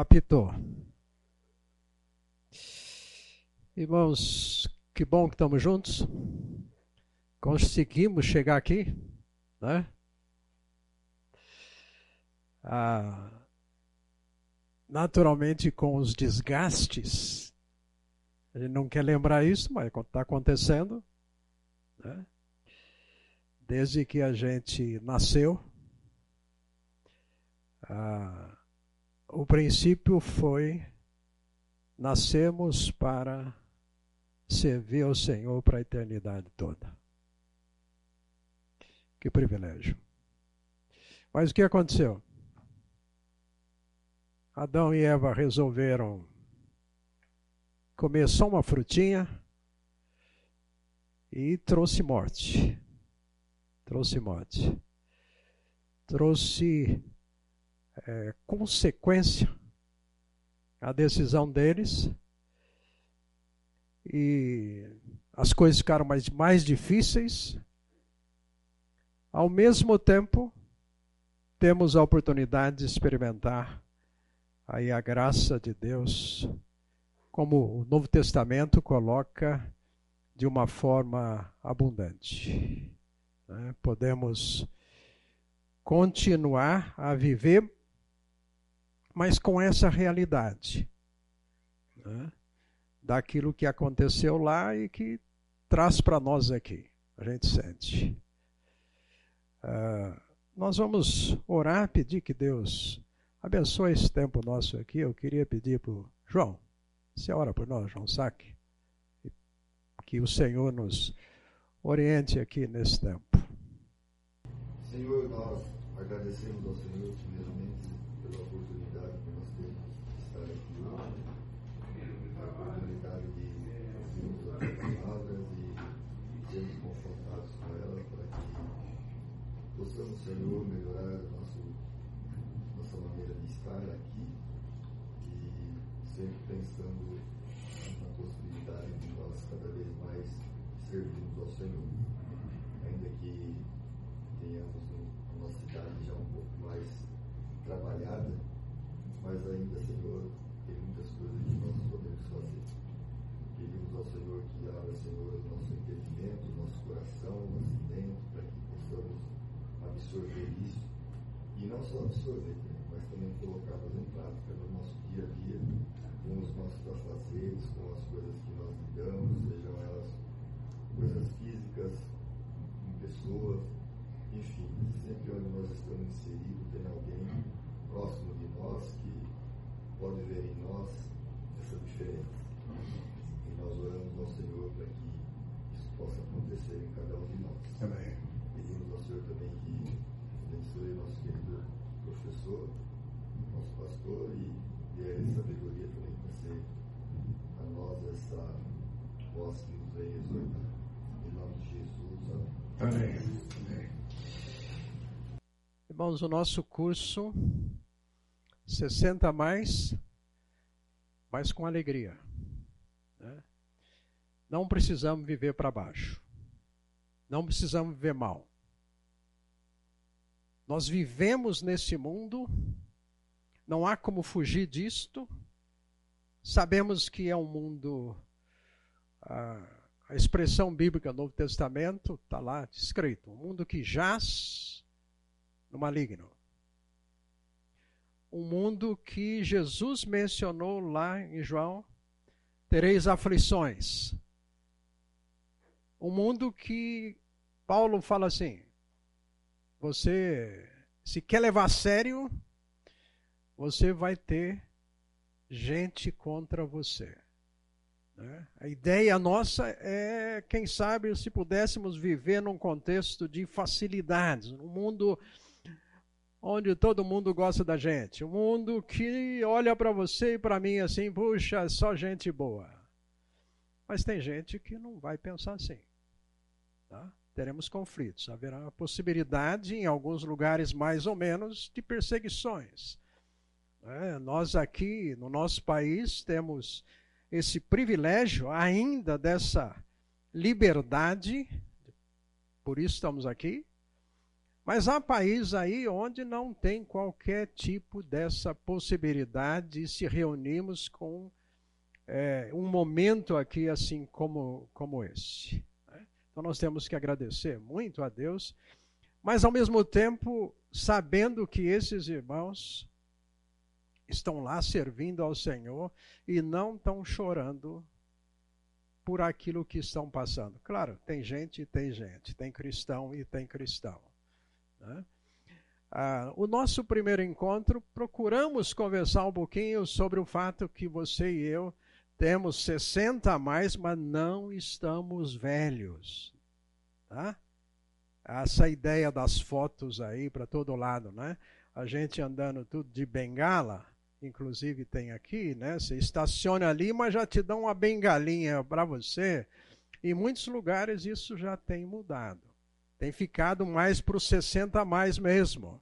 apitou. Irmãos, que bom que estamos juntos. Conseguimos chegar aqui, né? Ah, naturalmente com os desgastes. A gente não quer lembrar isso, mas está acontecendo. Né? Desde que a gente nasceu, ah, o princípio foi: nascemos para servir ao Senhor para a eternidade toda. Que privilégio. Mas o que aconteceu? Adão e Eva resolveram comer só uma frutinha e trouxe morte. Trouxe morte. Trouxe é, consequência a decisão deles e as coisas ficaram mais, mais difíceis. Ao mesmo tempo, temos a oportunidade de experimentar aí a graça de Deus, como o Novo Testamento coloca de uma forma abundante. Né? Podemos continuar a viver mas com essa realidade né, daquilo que aconteceu lá e que traz para nós aqui. A gente sente. Uh, nós vamos orar, pedir que Deus abençoe esse tempo nosso aqui. Eu queria pedir para o João, você ora por nós, João Saque, que o Senhor nos oriente aqui nesse tempo. Senhor, nós agradecemos ao Senhor primeiramente pela oportunidade possamos, Senhor, melhorar nosso, nossa maneira de estar aqui e sempre pensando na possibilidade de nós cada vez mais servirmos ao Senhor. Ainda que tenhamos a nossa idade já um pouco mais trabalhada, mas ainda, Senhor, tem muitas coisas que nós podemos fazer. Pedimos ao Senhor que abra, Senhor, o nosso entendimento, o nosso coração, o nosso dentro, para que possamos absorver isso e não só absorver, mas também colocá-las em prática no nosso dia a dia, com os nossos afazeres, com as coisas que nós lidamos, sejam elas coisas físicas, em pessoas, enfim, sempre onde nós estamos inseridos tem alguém próximo de nós que pode ver em nós essa diferença. E nós oramos ao Senhor para que isso possa acontecer em cada um de nós. Amém. Pedimos ao Senhor também que abençoe nosso querido professor, nosso pastor e dê a sabedoria também para ser a nós essa voz que nos vem exortar. Em nome de Jesus. Amém. Amém. Irmãos, o nosso curso 60 mais, mas com alegria. Né? Não precisamos viver para baixo. Não precisamos viver mal. Nós vivemos nesse mundo, não há como fugir disto. Sabemos que é um mundo. A, a expressão bíblica Novo Testamento está lá escrito: um mundo que jaz no maligno. Um mundo que Jesus mencionou lá em João: tereis aflições. Um mundo que Paulo fala assim: você, se quer levar a sério, você vai ter gente contra você. Né? A ideia nossa é, quem sabe, se pudéssemos viver num contexto de facilidades, num mundo onde todo mundo gosta da gente, um mundo que olha para você e para mim assim, puxa, é só gente boa. Mas tem gente que não vai pensar assim. Tá? teremos conflitos. Haverá a possibilidade, em alguns lugares mais ou menos, de perseguições. É, nós aqui, no nosso país, temos esse privilégio ainda dessa liberdade, por isso estamos aqui, Mas há países aí onde não tem qualquer tipo dessa possibilidade de se reunirmos com é, um momento aqui assim como, como esse. Né? Então nós temos que agradecer muito a Deus, mas ao mesmo tempo sabendo que esses irmãos estão lá servindo ao Senhor e não estão chorando por aquilo que estão passando. Claro, tem gente e tem gente, tem cristão e tem cristão. Né? Ah, o nosso primeiro encontro, procuramos conversar um pouquinho sobre o fato que você e eu temos 60 a mais, mas não estamos velhos. Tá? Essa ideia das fotos aí para todo lado, né? A gente andando tudo de bengala, inclusive tem aqui, né? Você estaciona ali, mas já te dão uma bengalinha para você. Em muitos lugares isso já tem mudado tem ficado mais para os 60 a mais mesmo.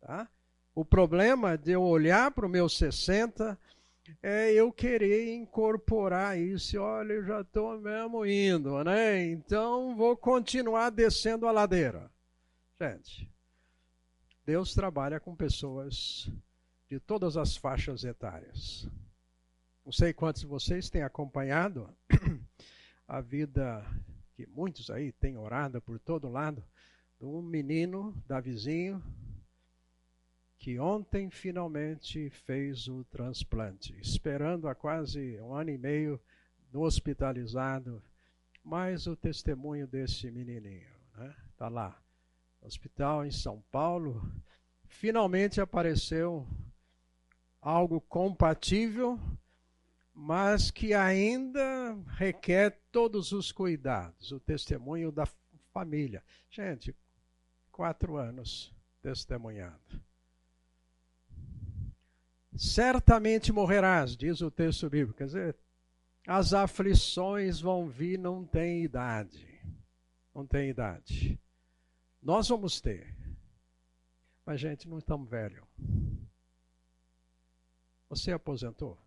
Tá? O problema de eu olhar para o meu 60 é eu querer incorporar isso. Olha, eu já estou mesmo indo, né? Então vou continuar descendo a ladeira. Gente, Deus trabalha com pessoas de todas as faixas etárias. Não sei quantos de vocês têm acompanhado a vida que muitos aí têm orado por todo lado, de um menino, Davizinho, que ontem finalmente fez o transplante, esperando há quase um ano e meio no hospitalizado, mais o testemunho desse menininho, né? Tá lá, hospital em São Paulo, finalmente apareceu algo compatível mas que ainda requer todos os cuidados, o testemunho da família. Gente, quatro anos testemunhando. Certamente morrerás, diz o texto bíblico. Quer dizer, as aflições vão vir, não tem idade. Não tem idade. Nós vamos ter. Mas, gente, não estamos velhos. Você aposentou?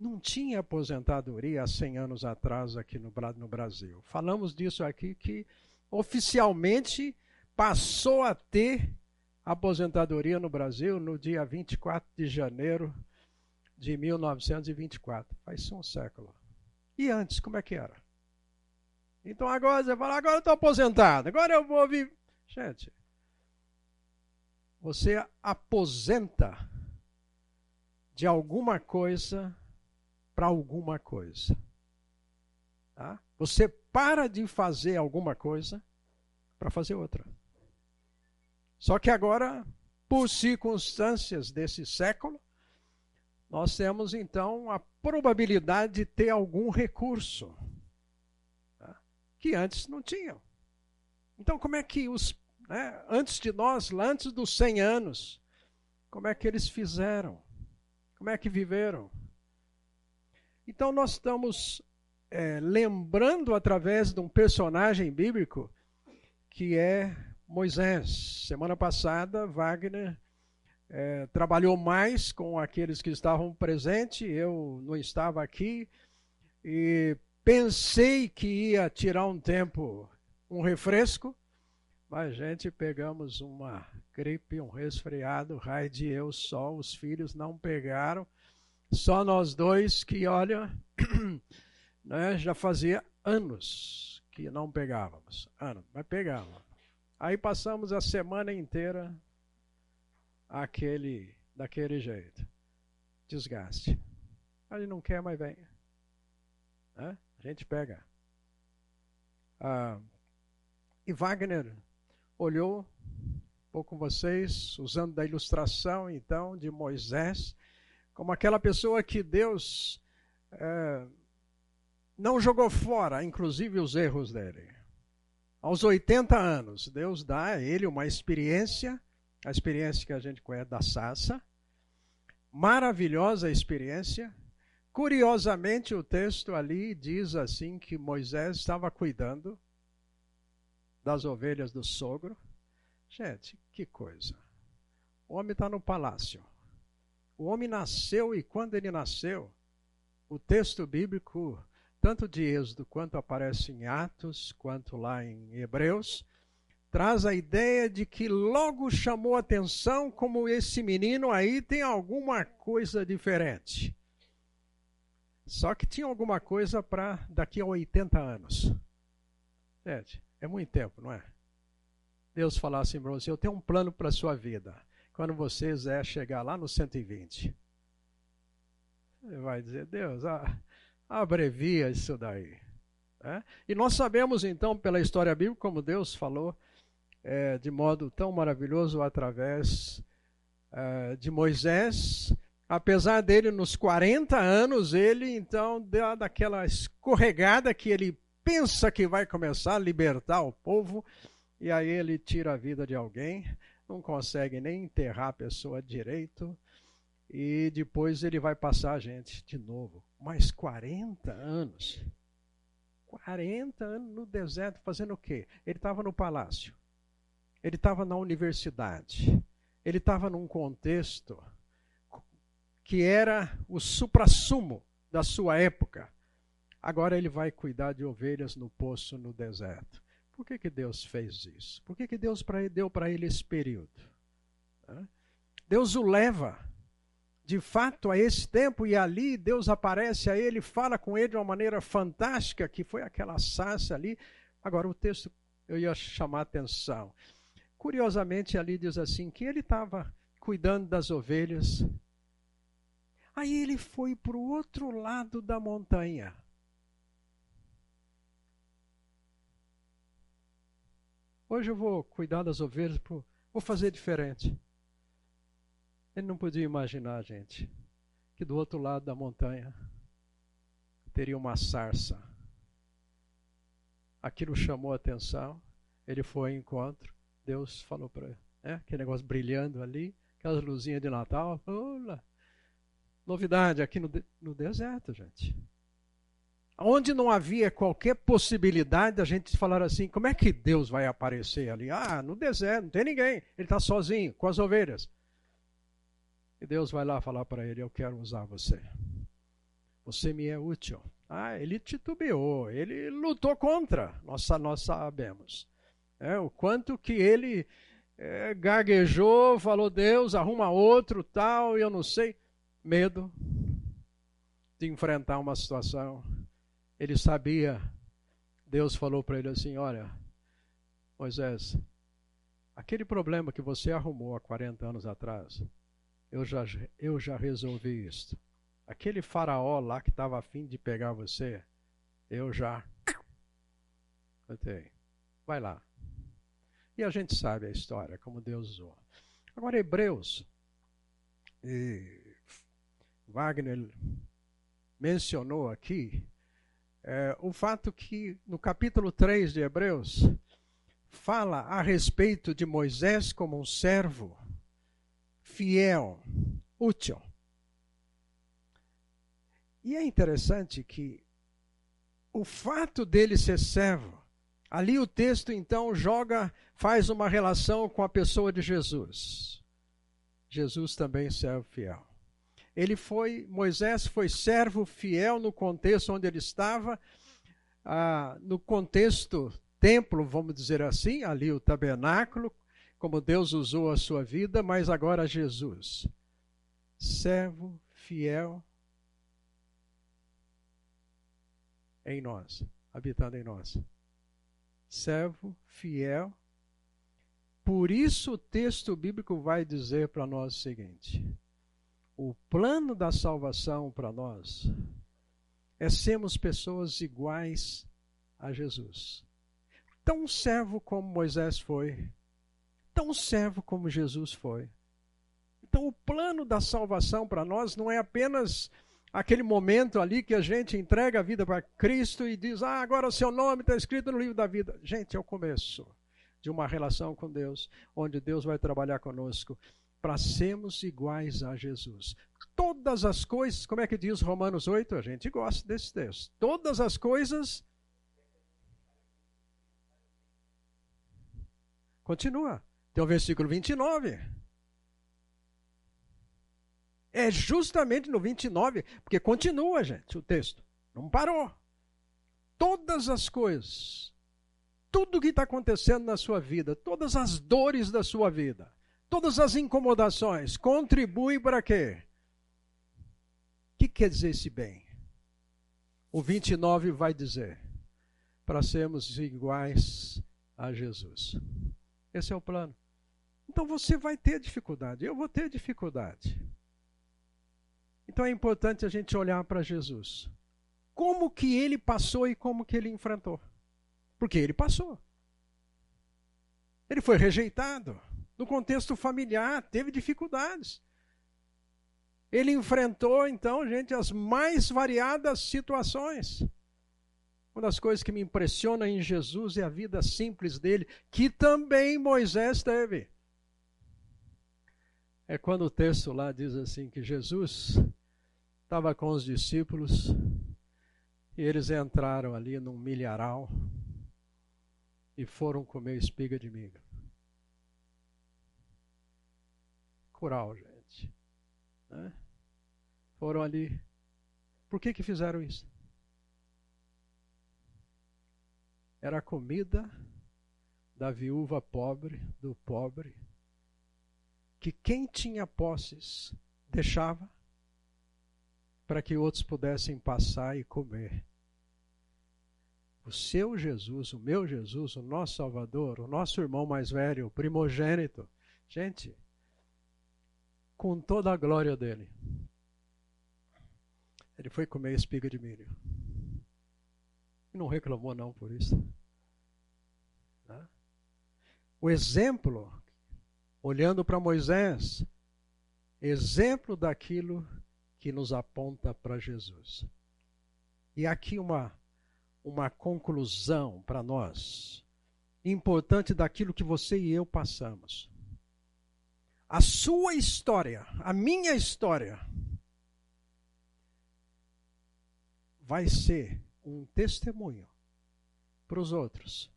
não tinha aposentadoria há 100 anos atrás aqui no, no Brasil. Falamos disso aqui que oficialmente passou a ter aposentadoria no Brasil no dia 24 de janeiro de 1924. Faz um século. E antes, como é que era? Então agora você fala, agora eu estou aposentado, agora eu vou viver. Gente, você aposenta de alguma coisa para alguma coisa. Tá? Você para de fazer alguma coisa para fazer outra. Só que agora, por circunstâncias desse século, nós temos então a probabilidade de ter algum recurso tá? que antes não tinham. Então, como é que os, né, antes de nós, lá antes dos 100 anos, como é que eles fizeram? Como é que viveram? Então, nós estamos é, lembrando através de um personagem bíblico que é Moisés. Semana passada, Wagner é, trabalhou mais com aqueles que estavam presentes, eu não estava aqui, e pensei que ia tirar um tempo, um refresco, mas, gente, pegamos uma gripe, um resfriado, raio de eu só, os filhos não pegaram. Só nós dois que, olha, né, já fazia anos que não pegávamos. Anos, mas pegava. Aí passamos a semana inteira aquele, daquele jeito. Desgaste. Ele não quer, mas vem. Né? A gente pega. Ah, e Wagner olhou pouco com vocês, usando da ilustração então de Moisés, como aquela pessoa que Deus é, não jogou fora, inclusive os erros dele. Aos 80 anos, Deus dá a ele uma experiência, a experiência que a gente conhece da Sassa, maravilhosa experiência. Curiosamente, o texto ali diz assim que Moisés estava cuidando das ovelhas do sogro. Gente, que coisa. O homem está no palácio. O homem nasceu e quando ele nasceu, o texto bíblico, tanto de Êxodo quanto aparece em Atos, quanto lá em Hebreus, traz a ideia de que logo chamou atenção como esse menino aí tem alguma coisa diferente. Só que tinha alguma coisa para daqui a 80 anos. Gente, é muito tempo, não é? Deus falar assim para você: Eu tenho um plano para a sua vida. Quando você quiser chegar lá no 120, você vai dizer: Deus, ah, abrevia isso daí. É? E nós sabemos então, pela história bíblica, como Deus falou é, de modo tão maravilhoso através é, de Moisés. Apesar dele, nos 40 anos, ele então deu daquela escorregada que ele pensa que vai começar a libertar o povo, e aí ele tira a vida de alguém, não consegue nem enterrar a pessoa direito, e depois ele vai passar a gente de novo. Mais 40 anos. 40 anos no deserto fazendo o quê? Ele estava no palácio. Ele estava na universidade. Ele estava num contexto que era o suprassumo da sua época. Agora ele vai cuidar de ovelhas no poço no deserto. Por que, que Deus fez isso? Por que, que Deus deu para ele esse período? Deus o leva, de fato, a esse tempo, e ali Deus aparece a ele, fala com ele de uma maneira fantástica, que foi aquela sarça ali. Agora, o texto eu ia chamar a atenção. Curiosamente, ali diz assim: que ele estava cuidando das ovelhas. Aí ele foi para o outro lado da montanha. Hoje eu vou cuidar das ovelhas, vou fazer diferente. Ele não podia imaginar, gente, que do outro lado da montanha teria uma sarça. Aquilo chamou a atenção, ele foi ao encontro. Deus falou para ele. É, aquele negócio brilhando ali, aquelas luzinhas de Natal. Olá. Novidade aqui no, de, no deserto, gente. Onde não havia qualquer possibilidade da gente falar assim, como é que Deus vai aparecer ali? Ah, no deserto, não tem ninguém. Ele está sozinho, com as ovelhas. E Deus vai lá falar para ele: Eu quero usar você. Você me é útil. Ah, ele titubeou, ele lutou contra, nós, nós sabemos. É, o quanto que ele é, gaguejou, falou, Deus, arruma outro, tal, eu não sei. Medo de enfrentar uma situação. Ele sabia, Deus falou para ele assim: Olha, Moisés, aquele problema que você arrumou há 40 anos atrás, eu já, eu já resolvi isso. Aquele faraó lá que estava afim de pegar você, eu já. Vai lá. E a gente sabe a história, como Deus usou. Agora, Hebreus, e Wagner mencionou aqui, é, o fato que no capítulo 3 de Hebreus, fala a respeito de Moisés como um servo fiel, útil. E é interessante que o fato dele ser servo, ali o texto então joga faz uma relação com a pessoa de Jesus. Jesus também servo fiel. Ele foi, Moisés foi servo fiel no contexto onde ele estava, ah, no contexto templo, vamos dizer assim, ali o tabernáculo, como Deus usou a sua vida, mas agora Jesus, servo fiel em nós, habitando em nós. Servo fiel. Por isso o texto bíblico vai dizer para nós o seguinte: o plano da salvação para nós é sermos pessoas iguais a Jesus. Tão servo como Moisés foi, tão servo como Jesus foi. Então, o plano da salvação para nós não é apenas aquele momento ali que a gente entrega a vida para Cristo e diz: Ah, agora o seu nome está escrito no livro da vida. Gente, é o começo de uma relação com Deus, onde Deus vai trabalhar conosco para sermos iguais a Jesus. Todas as coisas, como é que diz Romanos 8? A gente gosta desse texto. Todas as coisas. Continua. Tem o versículo 29. É justamente no 29, porque continua, gente, o texto. Não parou. Todas as coisas tudo que está acontecendo na sua vida, todas as dores da sua vida, todas as incomodações, contribui para quê? O que quer dizer esse bem? O 29 vai dizer: para sermos iguais a Jesus. Esse é o plano. Então você vai ter dificuldade, eu vou ter dificuldade. Então é importante a gente olhar para Jesus. Como que ele passou e como que ele enfrentou? Porque ele passou. Ele foi rejeitado. No contexto familiar, teve dificuldades. Ele enfrentou, então, gente, as mais variadas situações. Uma das coisas que me impressiona em Jesus é a vida simples dele, que também Moisés teve. É quando o texto lá diz assim que Jesus estava com os discípulos e eles entraram ali num milharal e foram comer espiga de milho. Cural, gente. Né? Foram ali. Por que que fizeram isso? Era a comida da viúva pobre, do pobre, que quem tinha posses deixava para que outros pudessem passar e comer o seu Jesus, o meu Jesus, o nosso Salvador, o nosso irmão mais velho, o primogênito. Gente, com toda a glória dele, ele foi comer espiga de milho. E não reclamou não por isso. Né? O exemplo, olhando para Moisés, exemplo daquilo que nos aponta para Jesus. E aqui uma uma conclusão para nós importante daquilo que você e eu passamos. A sua história, a minha história, vai ser um testemunho para os outros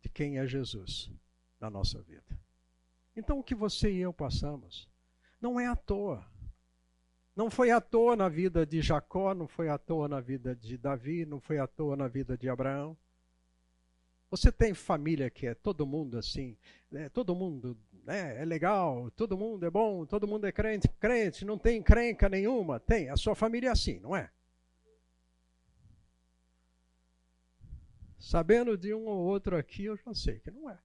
de quem é Jesus na nossa vida. Então, o que você e eu passamos não é à toa. Não foi à toa na vida de Jacó, não foi à toa na vida de Davi, não foi à toa na vida de Abraão. Você tem família que é todo mundo assim, né? todo mundo né? é legal, todo mundo é bom, todo mundo é crente, crente, não tem crenca nenhuma. Tem, a sua família é assim, não é? Sabendo de um ou outro aqui, eu já sei que não é.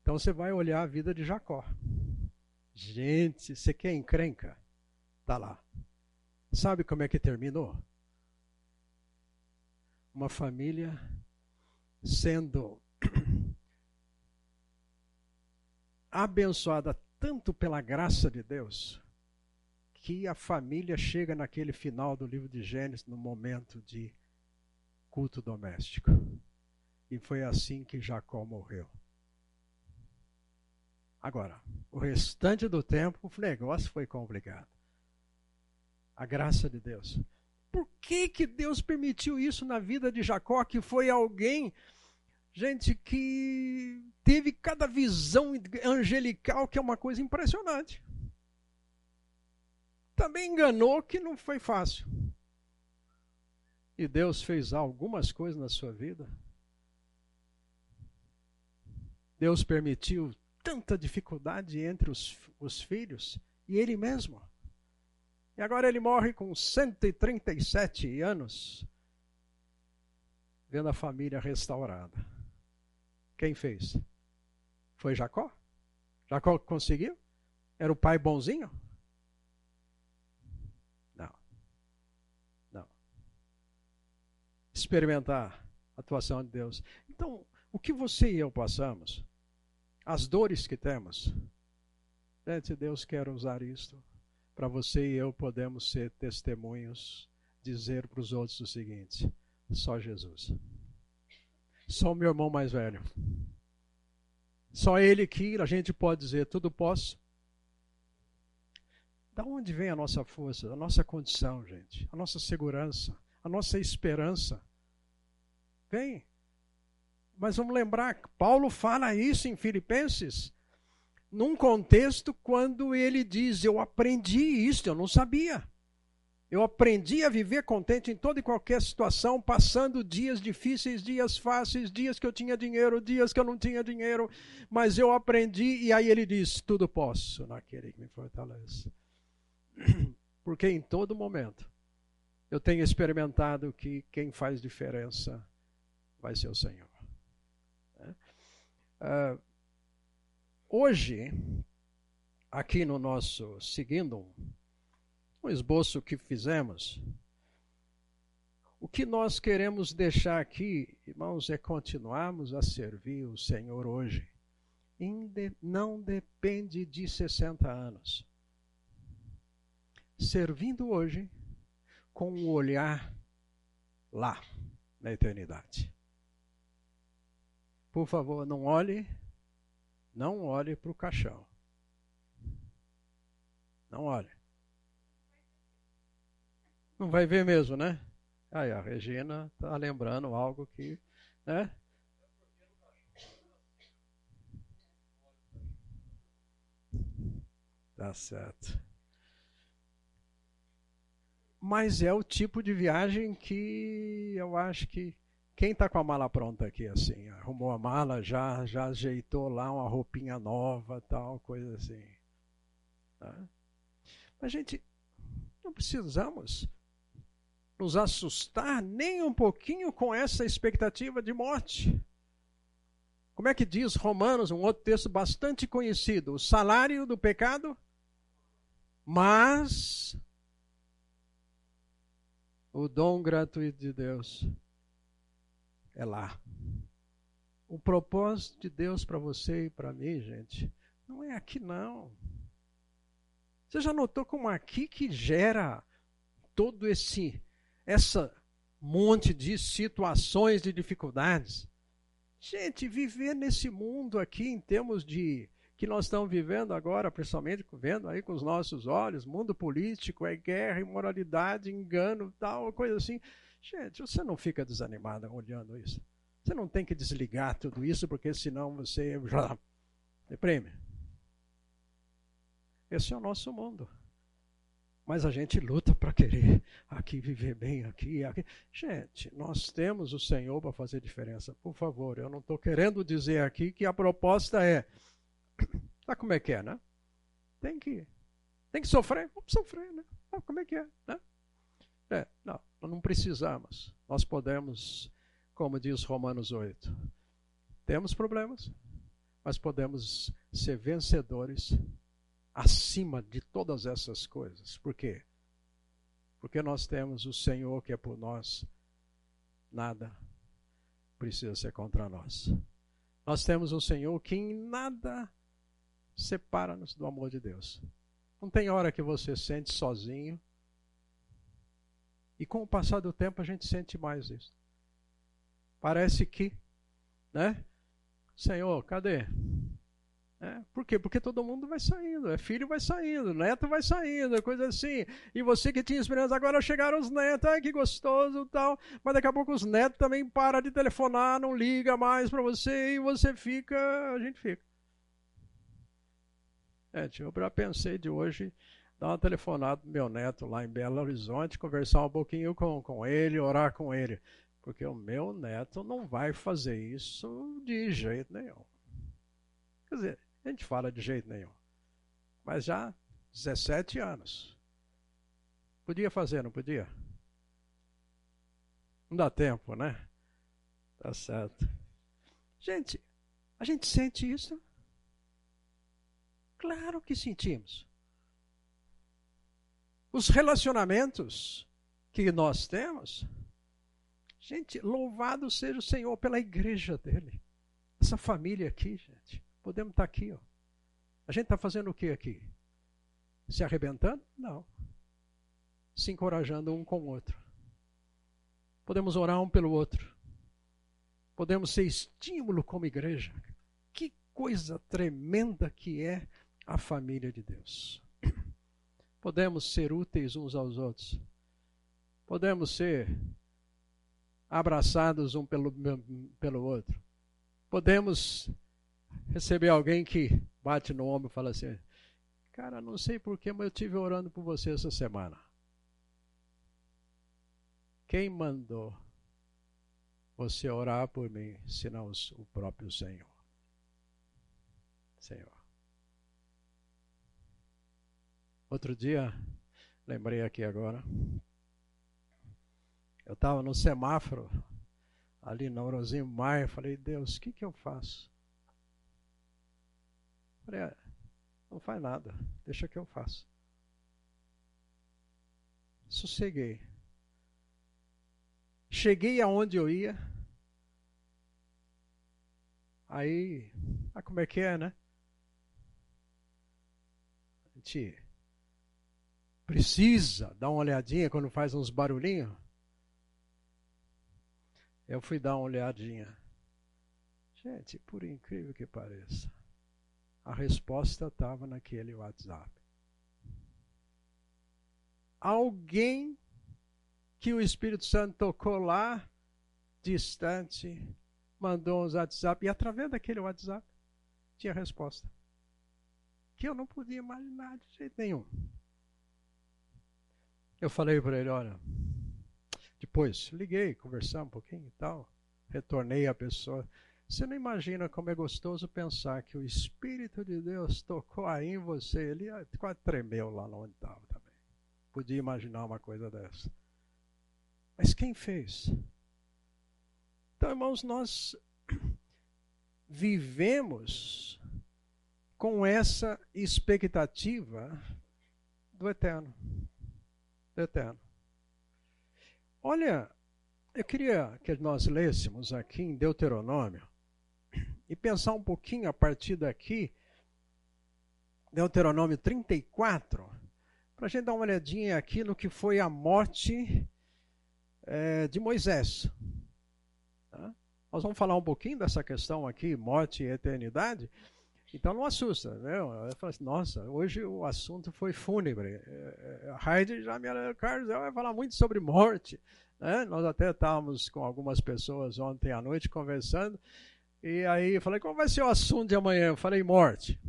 Então você vai olhar a vida de Jacó. Gente, você quer encrenca? Tá lá. Sabe como é que terminou? Uma família sendo abençoada tanto pela graça de Deus, que a família chega naquele final do livro de Gênesis no momento de culto doméstico. E foi assim que Jacó morreu. Agora, o restante do tempo, o negócio foi complicado. A graça de Deus. Por que, que Deus permitiu isso na vida de Jacó, que foi alguém, gente, que teve cada visão angelical, que é uma coisa impressionante. Também enganou que não foi fácil. E Deus fez algumas coisas na sua vida. Deus permitiu tanta dificuldade entre os, os filhos e ele mesmo. E agora ele morre com 137 anos, vendo a família restaurada. Quem fez? Foi Jacó? Jacó conseguiu? Era o pai bonzinho? Não. Não. Experimentar a atuação de Deus. Então, o que você e eu passamos as dores que temos. Gente, Deus quer usar isto para você e eu podemos ser testemunhos, dizer para os outros o seguinte: só Jesus. Só o meu irmão mais velho. Só ele que a gente pode dizer tudo posso. Da onde vem a nossa força, a nossa condição, gente? A nossa segurança, a nossa esperança? Vem mas vamos lembrar, Paulo fala isso em Filipenses, num contexto quando ele diz: Eu aprendi isso, eu não sabia. Eu aprendi a viver contente em toda e qualquer situação, passando dias difíceis, dias fáceis, dias que eu tinha dinheiro, dias que eu não tinha dinheiro, mas eu aprendi e aí ele diz: tudo posso naquele que me fortalece. Porque em todo momento eu tenho experimentado que quem faz diferença vai ser o Senhor. Uh, hoje, aqui no nosso, seguindo um esboço que fizemos. O que nós queremos deixar aqui, irmãos, é continuarmos a servir o Senhor hoje. Não depende de 60 anos. Servindo hoje com o um olhar lá, na eternidade. Por favor, não olhe, não olhe para o caixão. Não olhe. Não vai ver mesmo, né? Aí a Regina está lembrando algo que, né? Tá certo. Mas é o tipo de viagem que eu acho que quem está com a mala pronta aqui assim, arrumou a mala, já já ajeitou lá uma roupinha nova, tal, coisa assim. Tá? A gente não precisamos nos assustar nem um pouquinho com essa expectativa de morte. Como é que diz Romanos, um outro texto bastante conhecido? O salário do pecado, mas o dom gratuito de Deus é lá. O propósito de Deus para você e para mim, gente, não é aqui não. Você já notou como aqui que gera todo esse essa monte de situações de dificuldades. Gente, viver nesse mundo aqui em termos de que nós estamos vivendo agora, principalmente vendo aí com os nossos olhos, mundo político, é guerra, imoralidade, engano, tal, coisa assim. Gente, você não fica desanimado olhando isso. Você não tem que desligar tudo isso, porque senão você já deprime. Esse é o nosso mundo. Mas a gente luta para querer aqui viver bem, aqui, aqui. Gente, nós temos o Senhor para fazer diferença. Por favor, eu não estou querendo dizer aqui que a proposta é. Sabe como é que é, né? Tem que, tem que sofrer, vamos sofrer, né? Ah, como é que é, né? É, não, não precisamos. Nós podemos, como diz Romanos 8, temos problemas, mas podemos ser vencedores acima de todas essas coisas. Por quê? Porque nós temos o Senhor que é por nós, nada precisa ser contra nós. Nós temos um Senhor que em nada separa-nos do amor de Deus. Não tem hora que você sente sozinho. E com o passar do tempo a gente sente mais isso. Parece que, né? Senhor, cadê? É, por quê? Porque todo mundo vai saindo, é filho vai saindo, neto vai saindo, coisa assim. E você que tinha esperança, agora chegaram os netos, ai que gostoso tal. Mas daqui a pouco os netos também param de telefonar, não liga mais para você e você fica, a gente fica. É, eu já pensei de hoje dar uma telefonada pro meu neto lá em Belo Horizonte, conversar um pouquinho com, com ele, orar com ele. Porque o meu neto não vai fazer isso de jeito nenhum. Quer dizer, a gente fala de jeito nenhum. Mas já 17 anos. Podia fazer, não podia? Não dá tempo, né? Tá certo. Gente, a gente sente isso? Claro que sentimos. Os relacionamentos que nós temos, gente, louvado seja o Senhor pela igreja dele. Essa família aqui, gente. Podemos estar aqui. Ó. A gente está fazendo o que aqui? Se arrebentando? Não. Se encorajando um com o outro. Podemos orar um pelo outro. Podemos ser estímulo como igreja. Que coisa tremenda que é a família de Deus. Podemos ser úteis uns aos outros. Podemos ser abraçados um pelo, pelo outro. Podemos receber alguém que bate no ombro e fala assim: Cara, não sei porquê, mas eu tive orando por você essa semana. Quem mandou você orar por mim, senão o próprio Senhor? Senhor. Outro dia, lembrei aqui agora, eu estava no semáforo, ali na Orozinho Maia, falei, Deus, o que, que eu faço? Falei, ah, não faz nada, deixa que eu faço. Sosseguei. Cheguei aonde eu ia. Aí, ah, como é que é, né? A gente precisa dar uma olhadinha quando faz uns barulhinhos. Eu fui dar uma olhadinha. Gente, por incrível que pareça, a resposta estava naquele WhatsApp. Alguém que o Espírito Santo tocou lá, distante, mandou uns WhatsApp, e através daquele WhatsApp tinha resposta. Que eu não podia imaginar de jeito nenhum. Eu falei para ele: olha, depois liguei, conversamos um pouquinho e tal, retornei a pessoa. Você não imagina como é gostoso pensar que o Espírito de Deus tocou aí em você. Ele quase tremeu lá onde estava também. Podia imaginar uma coisa dessa. Mas quem fez? Então, irmãos, nós vivemos com essa expectativa do eterno. Eterno. Olha, eu queria que nós lêssemos aqui em Deuteronômio e pensar um pouquinho a partir daqui, Deuteronômio 34, para a gente dar uma olhadinha aqui no que foi a morte é, de Moisés. Tá? Nós vamos falar um pouquinho dessa questão aqui, morte e eternidade. Então não assusta, né? Eu falo assim, nossa, hoje o assunto foi fúnebre. É, é, Heidi já me Carlos, vai falar muito sobre morte. Né? Nós até estávamos com algumas pessoas ontem à noite conversando, e aí eu falei, qual vai ser o assunto de amanhã? Eu falei, morte.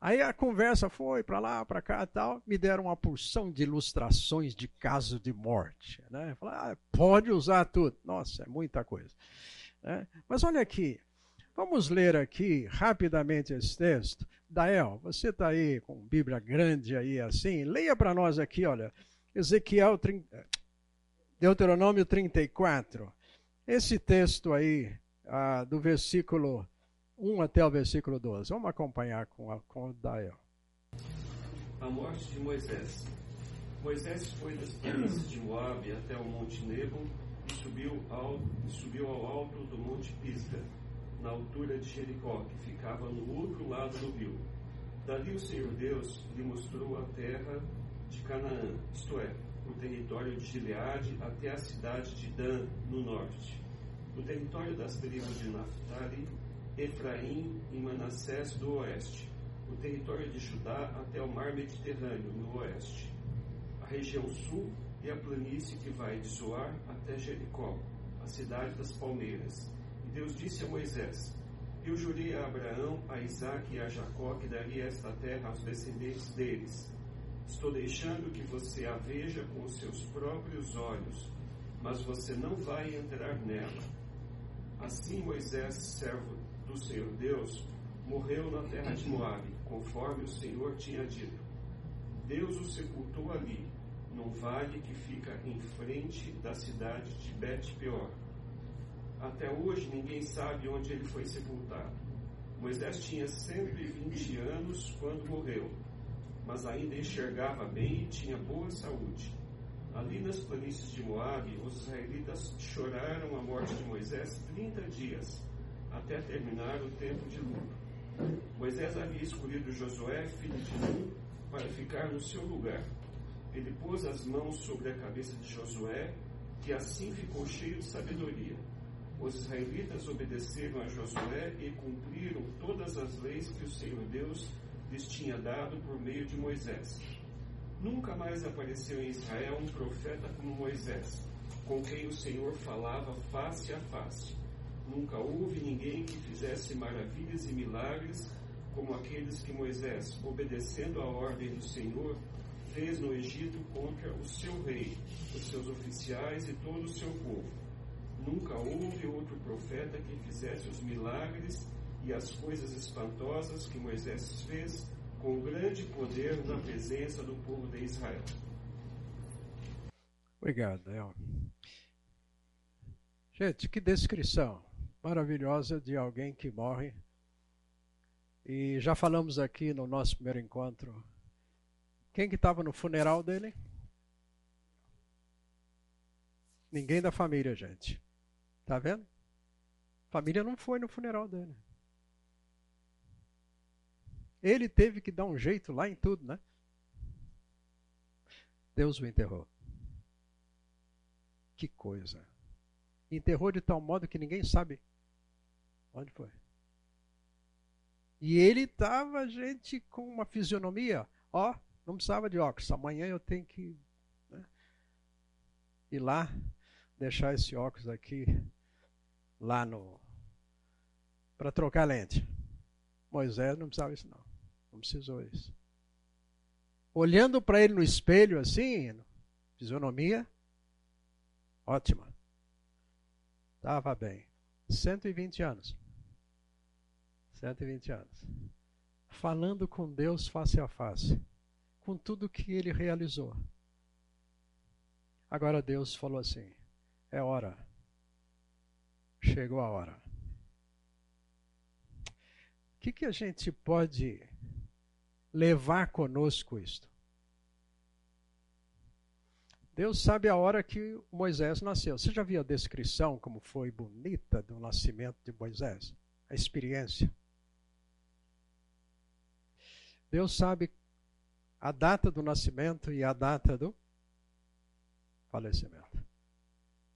Aí a conversa foi para lá, para cá e tal, me deram uma porção de ilustrações de caso de morte. Né? Falei, ah, pode usar tudo. Nossa, é muita coisa. Né? Mas olha aqui, vamos ler aqui rapidamente esse texto. Dael, você está aí com Bíblia grande aí assim, leia para nós aqui, olha, Ezequiel 30, Deuteronômio 34. Esse texto aí, ah, do versículo 1 até o versículo 12. Vamos acompanhar com, a, com o Dael. A morte de Moisés. Moisés foi das planícies de Moabe até o monte Nebo e subiu ao, subiu ao alto do monte Pisga, na altura de Jericó, que ficava no outro lado do rio. Dali o Senhor Deus lhe mostrou a terra de Canaã, isto é, o território de Gileade até a cidade de Dan, no norte. O território das tribos de Naphtali, Efraim e Manassés do oeste. O território de Judá até o mar Mediterrâneo, no oeste. A região sul e a planície que vai de Zoar até Jericó, a cidade das palmeiras. Deus disse a Moisés: Eu jurei a Abraão, a Isaque e a Jacó que daria esta terra aos descendentes deles Estou deixando que você a veja com os seus próprios olhos, mas você não vai entrar nela. Assim Moisés, servo do Senhor Deus, morreu na terra de Moabe, conforme o Senhor tinha dito. Deus o sepultou ali, num vale que fica em frente da cidade de Bet-peor. Até hoje ninguém sabe onde ele foi sepultado. Moisés tinha 120 anos quando morreu mas ainda enxergava bem e tinha boa saúde. Ali nas planícies de Moabe, os israelitas choraram a morte de Moisés 30 dias, até terminar o tempo de luto. Moisés havia escolhido Josué, filho de Nun, para ficar no seu lugar. Ele pôs as mãos sobre a cabeça de Josué, que assim ficou cheio de sabedoria. Os israelitas obedeceram a Josué e cumpriram todas as leis que o Senhor Deus lhes tinha dado por meio de Moisés. Nunca mais apareceu em Israel um profeta como Moisés, com quem o Senhor falava face a face. Nunca houve ninguém que fizesse maravilhas e milagres como aqueles que Moisés, obedecendo à ordem do Senhor, fez no Egito contra o seu rei, os seus oficiais e todo o seu povo. Nunca houve outro profeta que fizesse os milagres e as coisas espantosas que Moisés fez com grande poder na presença do povo de Israel. Obrigado, El. Gente, que descrição maravilhosa de alguém que morre. E já falamos aqui no nosso primeiro encontro. Quem que estava no funeral dele? Ninguém da família, gente. Tá vendo? Família não foi no funeral dele. Ele teve que dar um jeito lá em tudo, né? Deus o enterrou. Que coisa. Enterrou de tal modo que ninguém sabe onde foi. E ele estava, gente, com uma fisionomia, ó, não precisava de óculos. Amanhã eu tenho que né, ir lá, deixar esse óculos aqui, lá no. para trocar lente. Moisés não precisava isso, não. Não precisou isso. Olhando para ele no espelho, assim, fisionomia, ótima. Estava bem. 120 anos. 120 anos. Falando com Deus face a face. Com tudo que ele realizou. Agora Deus falou assim: é hora. Chegou a hora. O que, que a gente pode levar conosco isto? Deus sabe a hora que Moisés nasceu. Você já viu a descrição, como foi bonita do nascimento de Moisés? A experiência. Deus sabe a data do nascimento e a data do falecimento.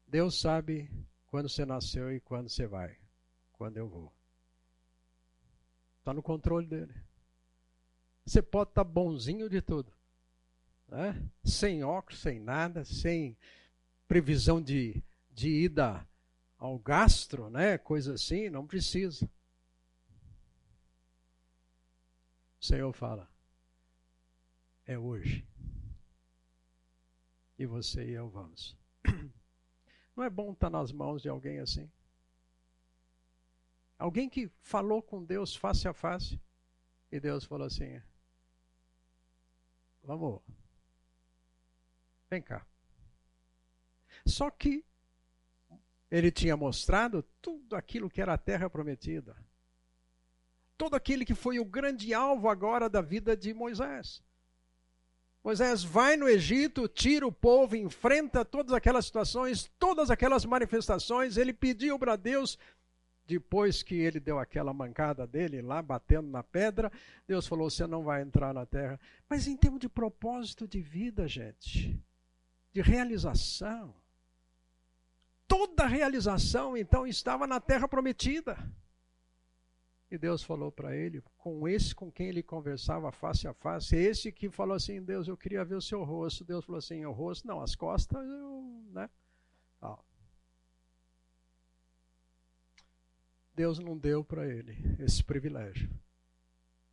Deus sabe quando você nasceu e quando você vai, quando eu vou. Está no controle dele. Você pode estar tá bonzinho de tudo né? sem óculos, sem nada, sem previsão de, de ida ao gastro, né? coisa assim, não precisa. O Senhor fala, é hoje. E você e eu vamos. Não é bom estar nas mãos de alguém assim? Alguém que falou com Deus face a face e Deus falou assim: Vamos, Vem cá. Só que ele tinha mostrado tudo aquilo que era a terra prometida. Todo aquele que foi o grande alvo agora da vida de Moisés. Moisés vai no Egito, tira o povo, enfrenta todas aquelas situações, todas aquelas manifestações. Ele pediu para Deus, depois que ele deu aquela mancada dele lá, batendo na pedra, Deus falou: Você não vai entrar na terra. Mas em termos de propósito de vida, gente, de realização. Toda realização, então, estava na terra prometida. E Deus falou para ele, com esse com quem ele conversava face a face, esse que falou assim: Deus, eu queria ver o seu rosto. Deus falou assim: o rosto, não, as costas, eu, né? Ah. Deus não deu para ele esse privilégio.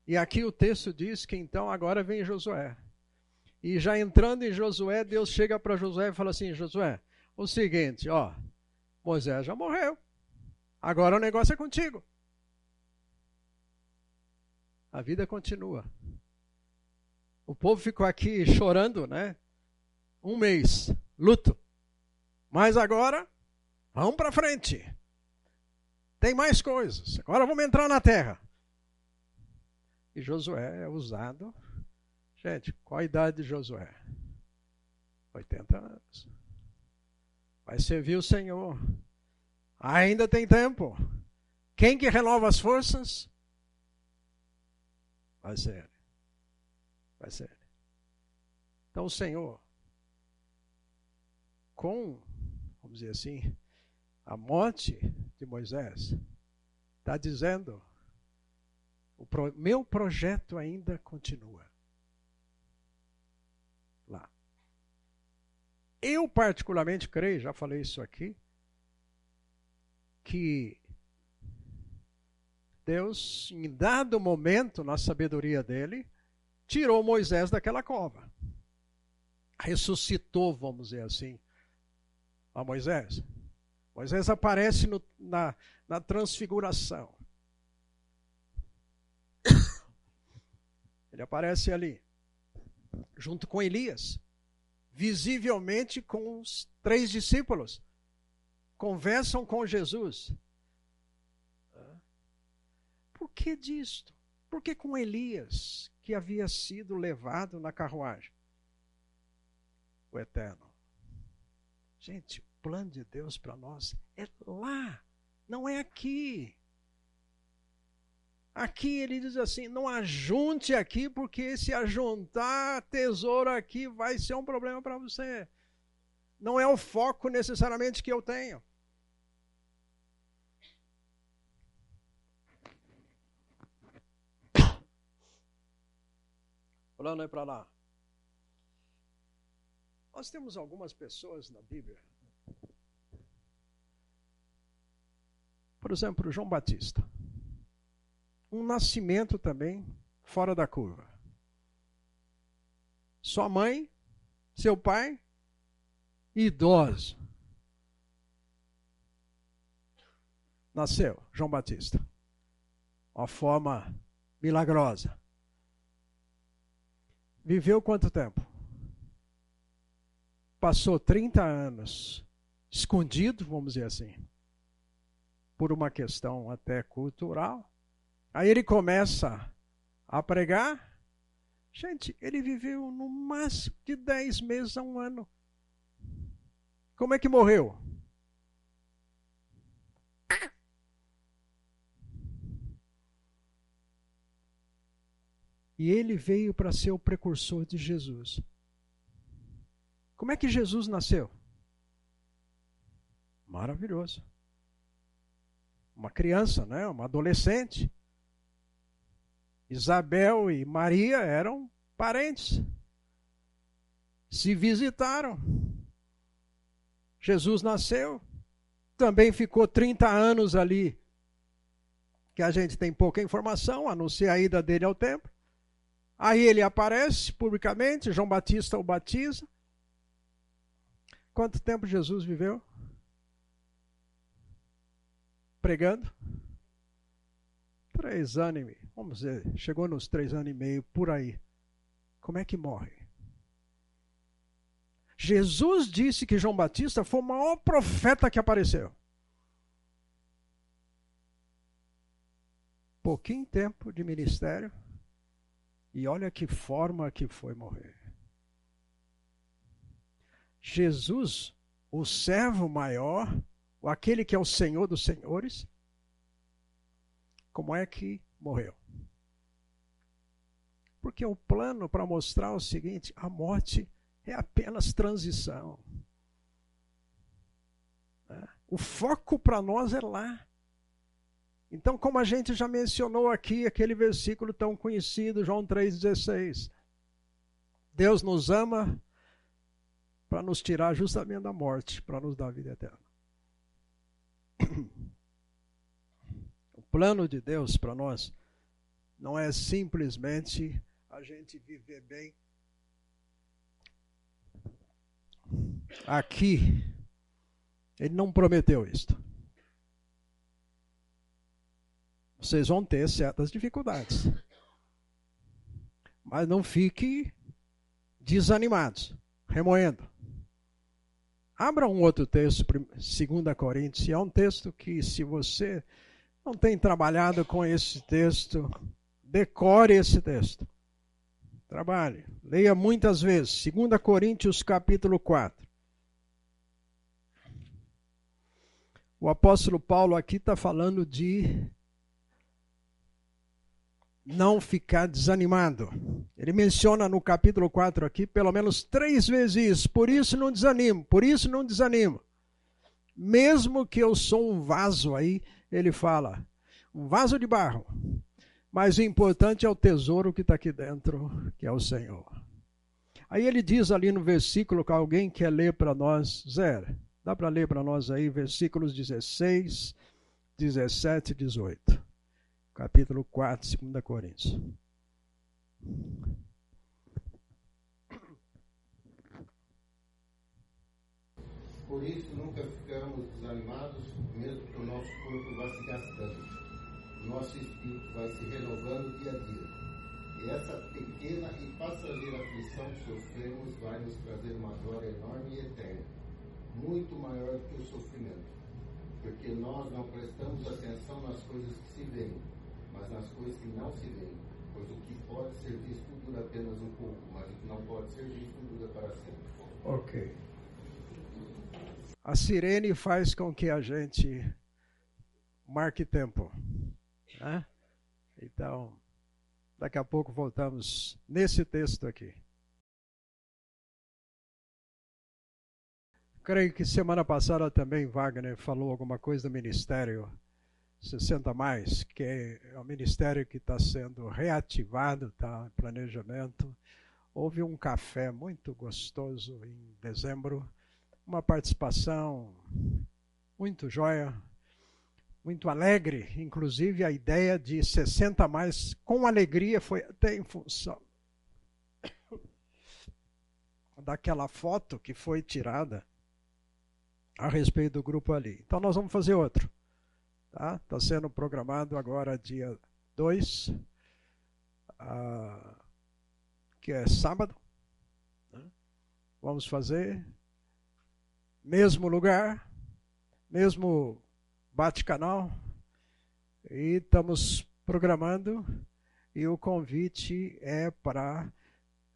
E aqui o texto diz que então agora vem Josué. E já entrando em Josué, Deus chega para Josué e fala assim: Josué, o seguinte, ó, Moisés já morreu. Agora o negócio é contigo. A vida continua. O povo ficou aqui chorando, né? Um mês, luto. Mas agora, vamos para frente. Tem mais coisas. Agora vamos entrar na terra. E Josué é usado Gente, qual a idade de Josué? 80 anos. Vai servir o Senhor. Ainda tem tempo. Quem que renova as forças? Vai ser. Vai ser. Então o Senhor, com, vamos dizer assim, a morte de Moisés, está dizendo: o pro, meu projeto ainda continua. Eu, particularmente, creio, já falei isso aqui, que Deus, em dado momento, na sabedoria dele, tirou Moisés daquela cova. ressuscitou, vamos dizer assim, a Moisés. Moisés aparece no, na, na transfiguração. Ele aparece ali, junto com Elias, visivelmente com os três discípulos. Conversam com Jesus. Por que disto? Por que com Elias, que havia sido levado na carruagem? O Eterno. Gente, o plano de Deus para nós é lá, não é aqui. Aqui ele diz assim: não ajunte aqui, porque se ajuntar tesouro aqui vai ser um problema para você. Não é o foco necessariamente que eu tenho. Aí para lá. Nós temos algumas pessoas na Bíblia. Por exemplo, João Batista um nascimento também fora da curva. Sua mãe, seu pai, idoso. Nasceu João Batista. Uma forma milagrosa. Viveu quanto tempo? Passou 30 anos escondido, vamos dizer assim, por uma questão até cultural Aí ele começa a pregar. Gente, ele viveu no máximo de 10 meses a um ano. Como é que morreu? E ele veio para ser o precursor de Jesus. Como é que Jesus nasceu? Maravilhoso. Uma criança, né? uma adolescente. Isabel e Maria eram parentes. Se visitaram. Jesus nasceu, também ficou 30 anos ali, que a gente tem pouca informação, a não ser a ida dele ao templo. Aí ele aparece publicamente, João Batista o batiza. Quanto tempo Jesus viveu? Pregando? Três anos e meio vamos dizer, chegou nos três anos e meio, por aí. Como é que morre? Jesus disse que João Batista foi o maior profeta que apareceu. Pouquinho tempo de ministério e olha que forma que foi morrer. Jesus, o servo maior, aquele que é o Senhor dos senhores, como é que morreu? Porque o plano para mostrar o seguinte: a morte é apenas transição. Né? O foco para nós é lá. Então, como a gente já mencionou aqui, aquele versículo tão conhecido, João 3,16. Deus nos ama para nos tirar justamente da morte, para nos dar a vida eterna. O plano de Deus para nós não é simplesmente a gente viver bem aqui. Ele não prometeu isto. Vocês vão ter certas dificuldades. Mas não fique desanimados, remoendo. Abra um outro texto, 2 Coríntios, é um texto que, se você não tem trabalhado com esse texto, decore esse texto. Trabalhe. Leia muitas vezes. 2 Coríntios capítulo 4. O apóstolo Paulo aqui está falando de não ficar desanimado. Ele menciona no capítulo 4 aqui pelo menos três vezes isso. Por isso não desanimo, por isso não desanimo. Mesmo que eu sou um vaso aí, ele fala, um vaso de barro. Mas o importante é o tesouro que está aqui dentro, que é o Senhor. Aí ele diz ali no versículo que alguém quer ler para nós, Zé, dá para ler para nós aí, versículos 16, 17 e 18. Capítulo 4, 2 Coríntios. Por isso, nunca ficamos desanimados, mesmo que o nosso corpo vá se gastando. O nosso espírito vai se renovando dia a dia. E essa pequena e passageira aflição que sofremos vai nos trazer uma glória enorme e eterna, muito maior do que o sofrimento. Porque nós não prestamos atenção nas coisas que se veem, mas nas coisas que não se veem. Pois o que pode ser visto dura apenas um pouco, mas o que não pode ser visto dura para sempre. Ok. A sirene faz com que a gente marque tempo. Né? Então, daqui a pouco voltamos nesse texto aqui. Creio que semana passada também Wagner falou alguma coisa do ministério 60 mais, que é o ministério que está sendo reativado, em planejamento. Houve um café muito gostoso em dezembro, uma participação muito joia, muito alegre, inclusive a ideia de 60 mais com alegria foi até em função daquela foto que foi tirada a respeito do grupo ali. Então nós vamos fazer outro. Está tá sendo programado agora dia 2, uh, ah, que é sábado. Né? Vamos fazer. Mesmo lugar, mesmo bate-canal. E estamos programando. E o convite é para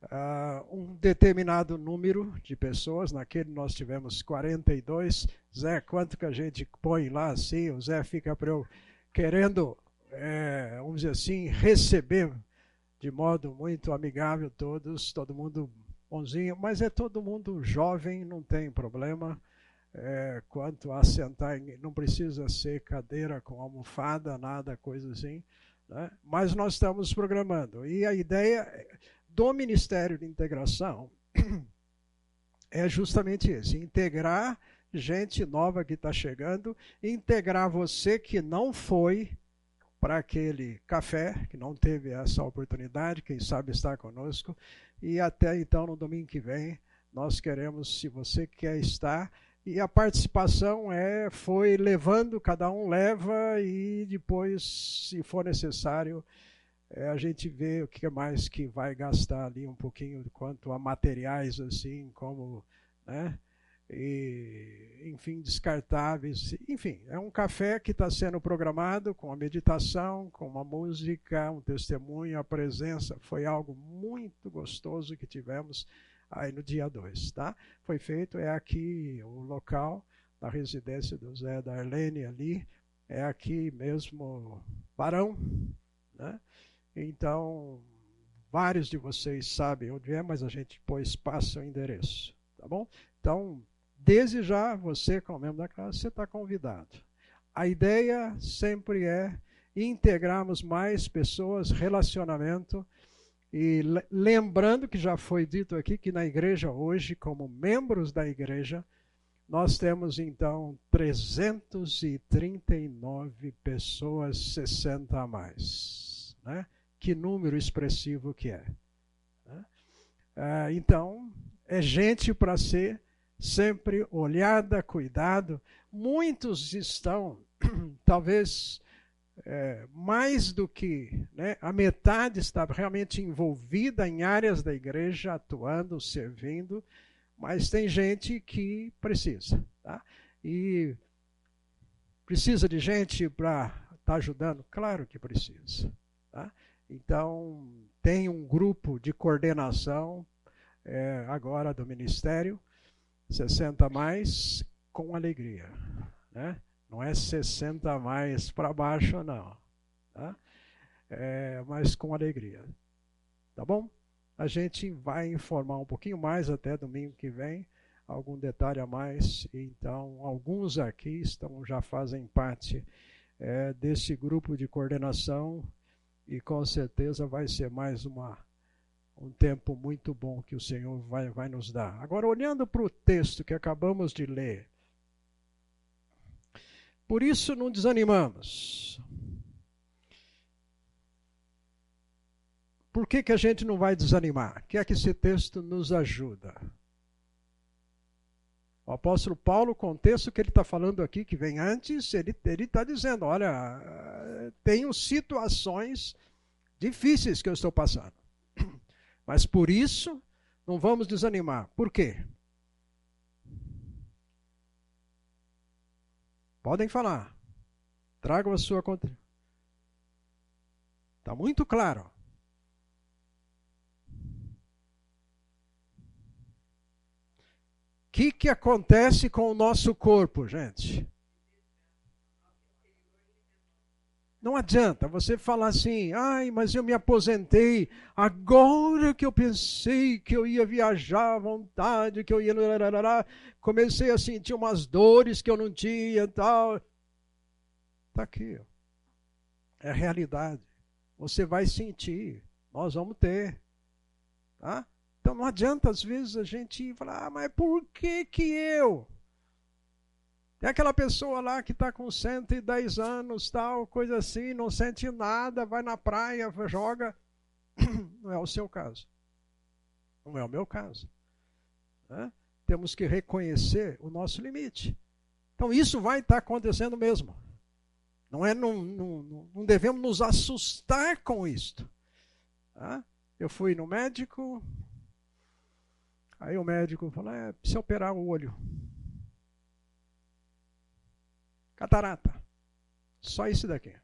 uh, um determinado número de pessoas. Naquele nós tivemos 42. Zé, quanto que a gente põe lá assim? O Zé fica eu querendo, é, vamos dizer assim, receber de modo muito amigável todos, todo mundo bonzinho, mas é todo mundo jovem, não tem problema. É, quanto a sentar, não precisa ser cadeira com almofada, nada, coisa assim. Né? Mas nós estamos programando. E a ideia do Ministério de Integração é justamente esse: integrar gente nova que está chegando, integrar você que não foi para aquele café, que não teve essa oportunidade, quem sabe estar conosco, e até então, no domingo que vem, nós queremos, se você quer estar, e a participação é foi levando, cada um leva, e depois, se for necessário, é, a gente vê o que mais que vai gastar ali um pouquinho quanto a materiais assim como né e enfim descartáveis. Enfim é um café que está sendo programado com a meditação com uma música um testemunho a presença. Foi algo muito gostoso que tivemos aí no dia 2 tá? Foi feito é aqui o local da residência do Zé da Arlene ali. É aqui mesmo Barão né então, vários de vocês sabem onde é, mas a gente pôs passa o endereço, tá bom? Então, desde já, você, como membro da classe, você está convidado. A ideia sempre é integrarmos mais pessoas, relacionamento, e lembrando que já foi dito aqui que na igreja hoje, como membros da igreja, nós temos então 339 pessoas 60 a mais. Né? Que número expressivo que é. Né? Ah, então, é gente para ser sempre olhada, cuidado. Muitos estão, talvez é, mais do que né, a metade está realmente envolvida em áreas da igreja, atuando, servindo, mas tem gente que precisa. Tá? E precisa de gente para estar tá ajudando? Claro que precisa. Tá? Então, tem um grupo de coordenação é, agora do Ministério, 60 mais com alegria. Né? Não é 60 mais para baixo, não. Tá? É, mas com alegria. Tá bom? A gente vai informar um pouquinho mais até domingo que vem, algum detalhe a mais. Então, alguns aqui estão já fazem parte é, desse grupo de coordenação e com certeza vai ser mais uma, um tempo muito bom que o Senhor vai, vai nos dar. Agora, olhando para o texto que acabamos de ler, por isso não desanimamos. Por que, que a gente não vai desanimar? O que é que esse texto nos ajuda? O apóstolo Paulo, o contexto que ele está falando aqui, que vem antes, ele está dizendo: olha, tenho situações difíceis que eu estou passando. Mas por isso, não vamos desanimar. Por quê? Podem falar. Tragam a sua conta. Está muito claro. Que, que acontece com o nosso corpo, gente? Não adianta você falar assim, ai, mas eu me aposentei, agora que eu pensei que eu ia viajar à vontade, que eu ia. Comecei a sentir umas dores que eu não tinha e tal. Está aqui. É a realidade. Você vai sentir. Nós vamos ter. Tá? Então não adianta, às vezes, a gente falar, ah, mas por que que eu? Tem aquela pessoa lá que está com 110 anos, tal, coisa assim, não sente nada, vai na praia, joga. Não é o seu caso. Não é o meu caso. Né? Temos que reconhecer o nosso limite. Então isso vai estar tá acontecendo mesmo. Não, é, não, não, não devemos nos assustar com isto. Tá? Eu fui no médico, aí o médico falou: é, precisa operar o olho. Catarata. Só isso daqui.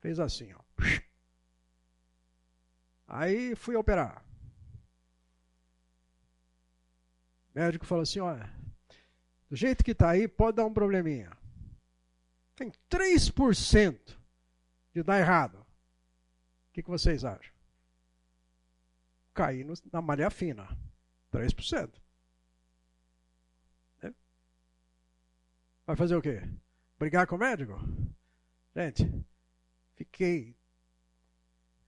Fez assim, ó. Aí fui operar. O médico falou assim: olha, do jeito que está aí, pode dar um probleminha. Tem 3% de dar errado. O que, que vocês acham? Cair na malha fina. 3%. Vai fazer o quê? Brigar com o médico? Gente, fiquei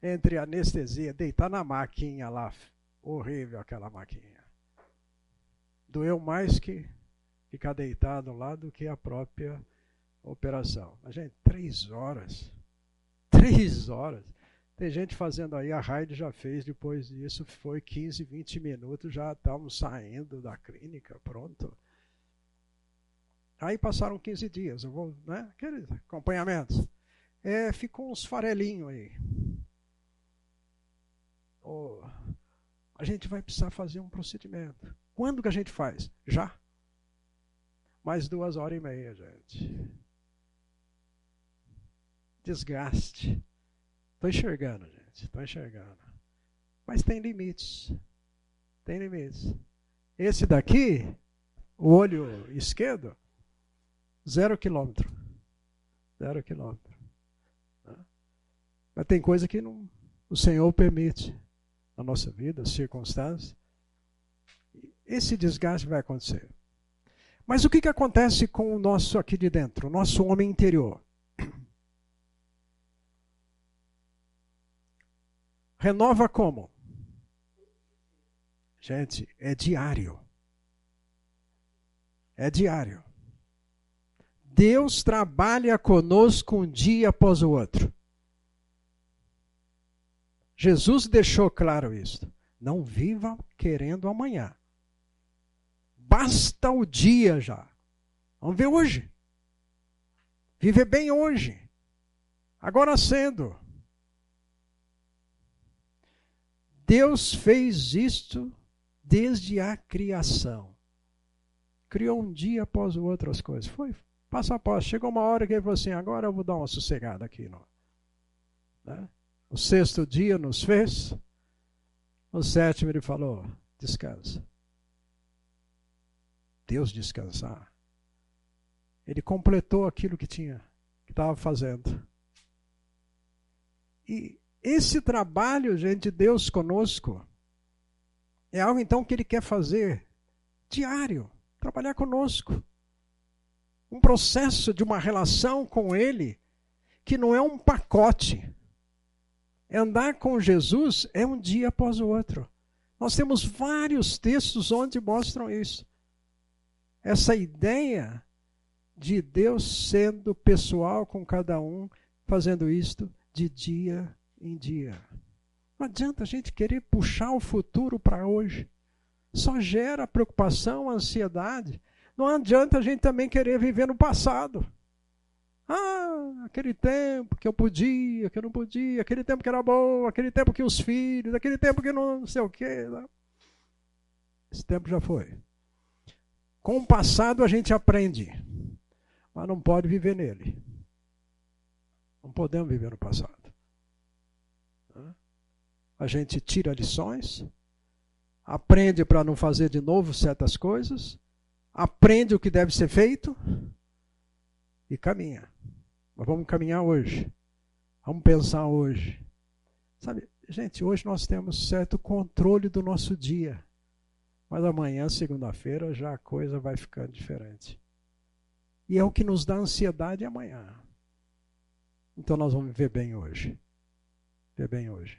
entre anestesia, deitar na maquinha lá. Horrível aquela maquinha. Doeu mais que ficar deitado lá do que a própria operação. Mas, gente, três horas. Três horas. Tem gente fazendo aí, a Raid já fez, depois disso foi 15, 20 minutos, já estávamos saindo da clínica, pronto. Aí passaram 15 dias, eu vou, né? Aqueles acompanhamentos. É, ficou uns farelinhos aí. Oh, a gente vai precisar fazer um procedimento. Quando que a gente faz? Já. Mais duas horas e meia, gente. Desgaste. Estou enxergando, gente. Estou enxergando. Mas tem limites. Tem limites. Esse daqui, o olho esquerdo, Zero quilômetro. Zero quilômetro. Mas tem coisa que não, o Senhor permite na nossa vida, as circunstâncias. Esse desgaste vai acontecer. Mas o que, que acontece com o nosso aqui de dentro, o nosso homem interior? Renova como? Gente, é diário. É diário. Deus trabalha conosco um dia após o outro. Jesus deixou claro isso. Não viva querendo amanhã. Basta o dia já. Vamos ver hoje. Viver bem hoje. Agora sendo. Deus fez isto desde a criação. Criou um dia após o outro as coisas. Foi, Passo a passo. Chegou uma hora que ele falou assim: agora eu vou dar uma sossegada aqui. Não. Né? O sexto dia nos fez. O sétimo ele falou: descansa. Deus descansar. Ele completou aquilo que tinha, que estava fazendo. E esse trabalho, gente, de Deus conosco, é algo então que Ele quer fazer diário, trabalhar conosco um processo de uma relação com Ele que não é um pacote. Andar com Jesus é um dia após o outro. Nós temos vários textos onde mostram isso. Essa ideia de Deus sendo pessoal com cada um, fazendo isto de dia em dia. Não adianta a gente querer puxar o futuro para hoje. Só gera preocupação, ansiedade. Não adianta a gente também querer viver no passado. Ah, aquele tempo que eu podia, que eu não podia, aquele tempo que era bom, aquele tempo que os filhos, aquele tempo que não sei o quê. Esse tempo já foi. Com o passado a gente aprende, mas não pode viver nele. Não podemos viver no passado. A gente tira lições, aprende para não fazer de novo certas coisas, aprende o que deve ser feito e caminha. Mas vamos caminhar hoje. Vamos pensar hoje. Sabe, gente, hoje nós temos certo controle do nosso dia. Mas amanhã, segunda-feira, já a coisa vai ficando diferente. E é o que nos dá ansiedade amanhã. Então nós vamos viver bem hoje. Viver bem hoje.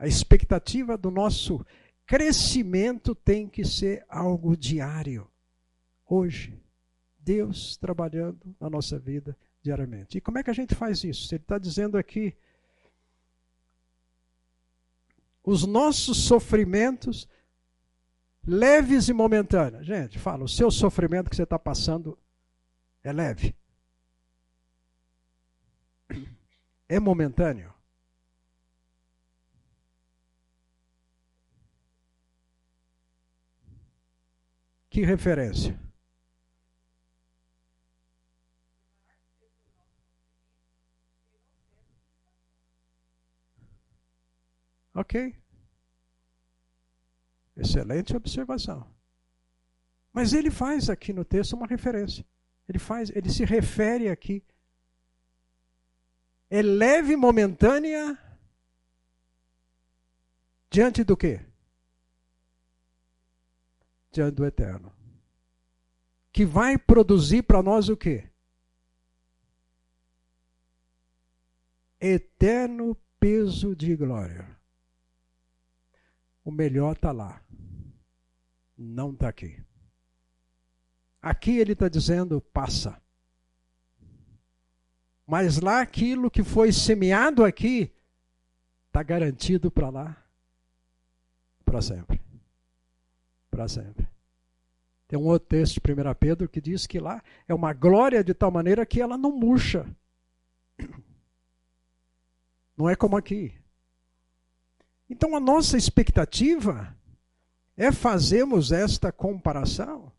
A expectativa do nosso crescimento tem que ser algo diário. Hoje. Deus trabalhando na nossa vida diariamente. E como é que a gente faz isso? Ele está dizendo aqui: os nossos sofrimentos leves e momentâneos. Gente, fala, o seu sofrimento que você está passando é leve. É momentâneo. Que referência? Ok. Excelente observação. Mas ele faz aqui no texto uma referência. Ele faz, ele se refere aqui. É leve momentânea diante do quê? Diante do eterno. Que vai produzir para nós o quê? Eterno peso de glória o melhor está lá. Não está aqui. Aqui ele está dizendo: passa. Mas lá aquilo que foi semeado aqui está garantido para lá, para sempre. Para sempre. Tem um outro texto de 1 Pedro que diz que lá é uma glória de tal maneira que ela não murcha. Não é como aqui. Então a nossa expectativa é fazermos esta comparação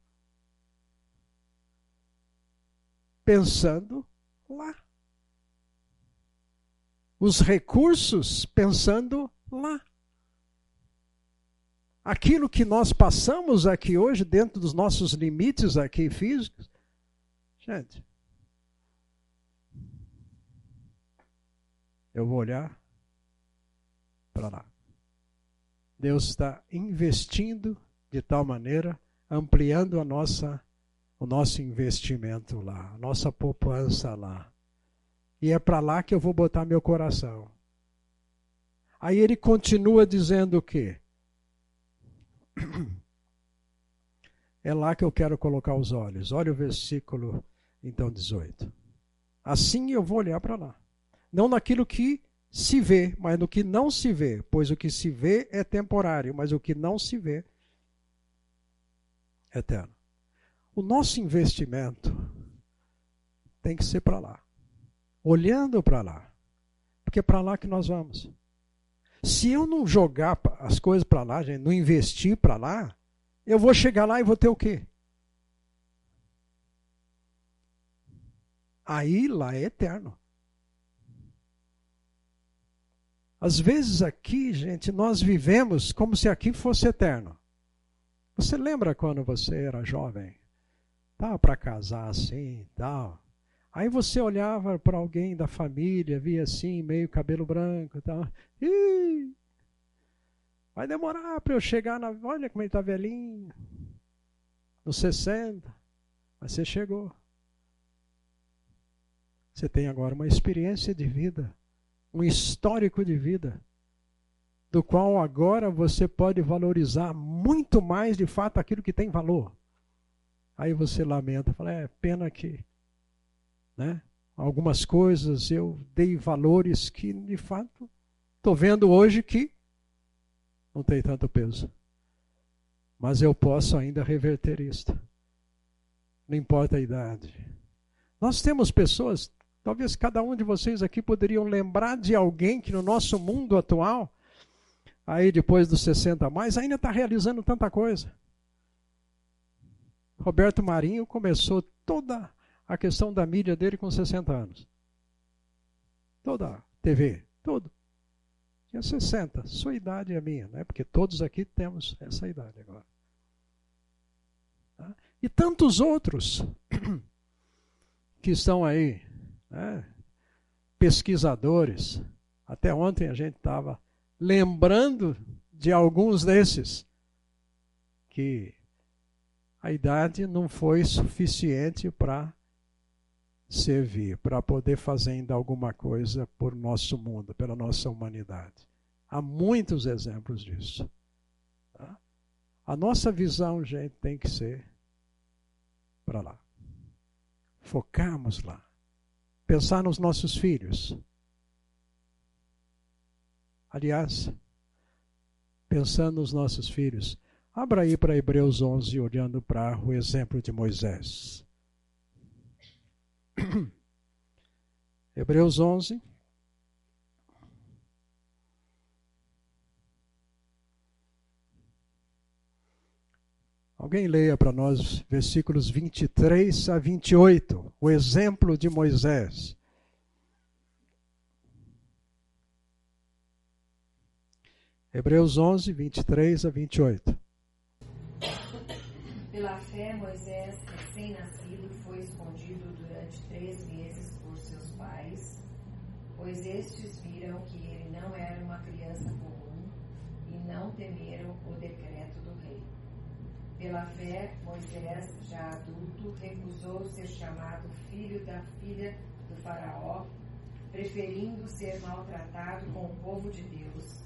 pensando lá. Os recursos pensando lá. Aquilo que nós passamos aqui hoje, dentro dos nossos limites aqui físicos, gente, eu vou olhar para lá. Deus está investindo de tal maneira, ampliando a nossa, o nosso investimento lá, a nossa poupança lá. E é para lá que eu vou botar meu coração. Aí ele continua dizendo o quê? É lá que eu quero colocar os olhos. Olha o versículo, então, 18. Assim eu vou olhar para lá. Não naquilo que se vê, mas no que não se vê, pois o que se vê é temporário, mas o que não se vê é eterno. O nosso investimento tem que ser para lá, olhando para lá, porque é para lá que nós vamos. Se eu não jogar as coisas para lá, gente, não investir para lá, eu vou chegar lá e vou ter o quê? Aí lá é eterno. Às vezes aqui, gente, nós vivemos como se aqui fosse eterno. Você lembra quando você era jovem? Tava para casar assim, tal. Aí você olhava para alguém da família, via assim, meio cabelo branco, tal. Ih, vai demorar para eu chegar na, olha como ele tá velhinho. Nos 60. Mas você chegou. Você tem agora uma experiência de vida um histórico de vida, do qual agora você pode valorizar muito mais de fato aquilo que tem valor. Aí você lamenta, fala, é pena que, né? Algumas coisas eu dei valores que de fato estou vendo hoje que não tem tanto peso. Mas eu posso ainda reverter isto. Não importa a idade. Nós temos pessoas, talvez cada um de vocês aqui poderiam lembrar de alguém que no nosso mundo atual, aí depois dos 60 a mais, ainda está realizando tanta coisa. Roberto Marinho começou toda a questão da mídia dele com 60 anos. Toda a TV, tudo. Tinha 60. Sua idade é minha, né? porque todos aqui temos essa idade agora. Tá? E tantos outros que estão aí, né? pesquisadores. Até ontem a gente estava lembrando de alguns desses que a idade não foi suficiente para servir, para poder fazer ainda alguma coisa por nosso mundo, pela nossa humanidade. Há muitos exemplos disso. Tá? A nossa visão, gente, tem que ser para lá. Focarmos lá. Pensar nos nossos filhos. Aliás, pensando nos nossos filhos, abra aí para Hebreus 11, olhando para o exemplo de Moisés. Hebreus 11. Alguém leia para nós versículos 23 a 28, o exemplo de Moisés. Hebreus 11, 23 a 28. Pela fé, Moisés, pois estes viram que ele não era uma criança comum e não temeram o decreto do rei. Pela fé, Moisés, já adulto, recusou ser chamado filho da filha do Faraó, preferindo ser maltratado com o povo de Deus,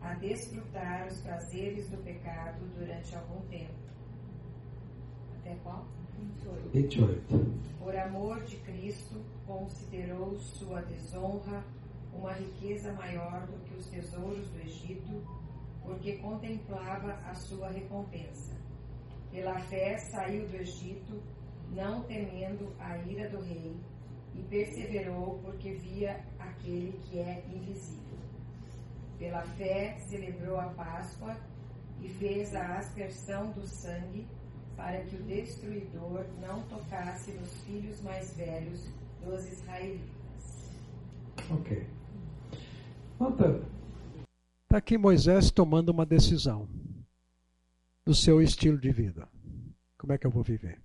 a desfrutar os prazeres do pecado durante algum tempo até qual? 28. 28. Por amor de Cristo, considerou sua desonra uma riqueza maior do que os tesouros do Egito, porque contemplava a sua recompensa. Pela fé saiu do Egito, não temendo a ira do rei, e perseverou porque via aquele que é invisível. Pela fé celebrou a Páscoa e fez a aspersão do sangue para que o destruidor não tocasse nos filhos mais velhos dos israelitas. Ok. Está aqui Moisés tomando uma decisão do seu estilo de vida. Como é que eu vou viver?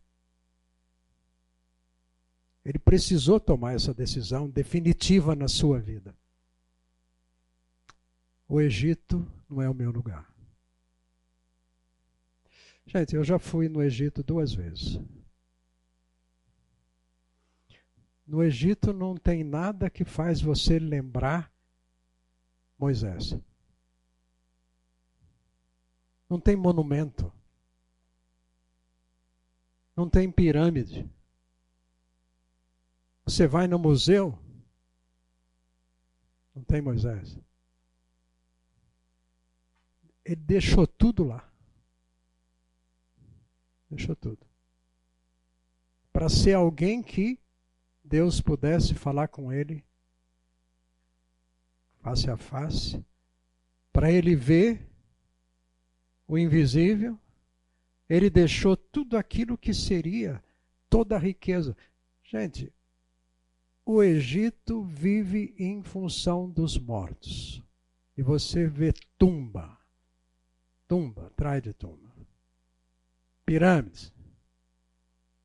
Ele precisou tomar essa decisão definitiva na sua vida. O Egito não é o meu lugar. Gente, eu já fui no Egito duas vezes. No Egito não tem nada que faz você lembrar Moisés. Não tem monumento. Não tem pirâmide. Você vai no museu, não tem Moisés. Ele deixou tudo lá. Deixou tudo. Para ser alguém que Deus pudesse falar com ele face a face, para ele ver o invisível, ele deixou tudo aquilo que seria toda a riqueza. Gente, o Egito vive em função dos mortos. E você vê tumba, tumba, atrás de tumba pirâmides,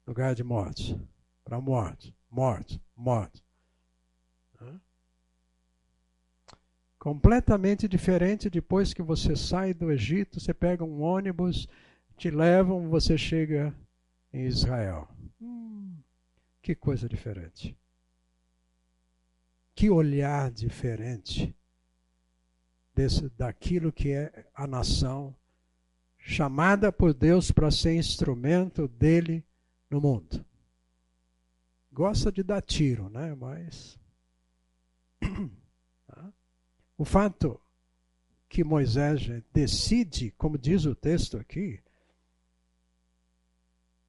lugar de mortes, para morte, morte, morte. Completamente diferente depois que você sai do Egito, você pega um ônibus, te levam, você chega em Israel. Hum, que coisa diferente. Que olhar diferente desse, daquilo que é a nação chamada por Deus para ser instrumento dele no mundo. Gosta de dar tiro, né? Mas o fato que Moisés decide, como diz o texto aqui,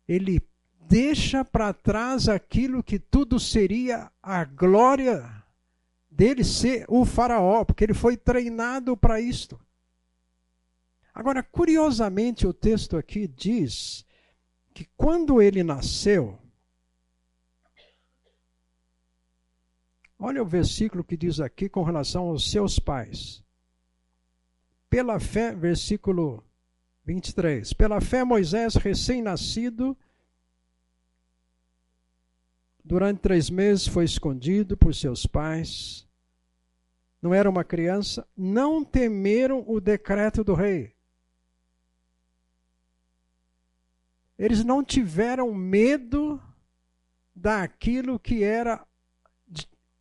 ele deixa para trás aquilo que tudo seria a glória dele ser o faraó, porque ele foi treinado para isto. Agora, curiosamente, o texto aqui diz que quando ele nasceu, olha o versículo que diz aqui com relação aos seus pais. Pela fé, versículo 23. Pela fé, Moisés, recém-nascido, durante três meses foi escondido por seus pais. Não era uma criança. Não temeram o decreto do rei. Eles não tiveram medo daquilo que era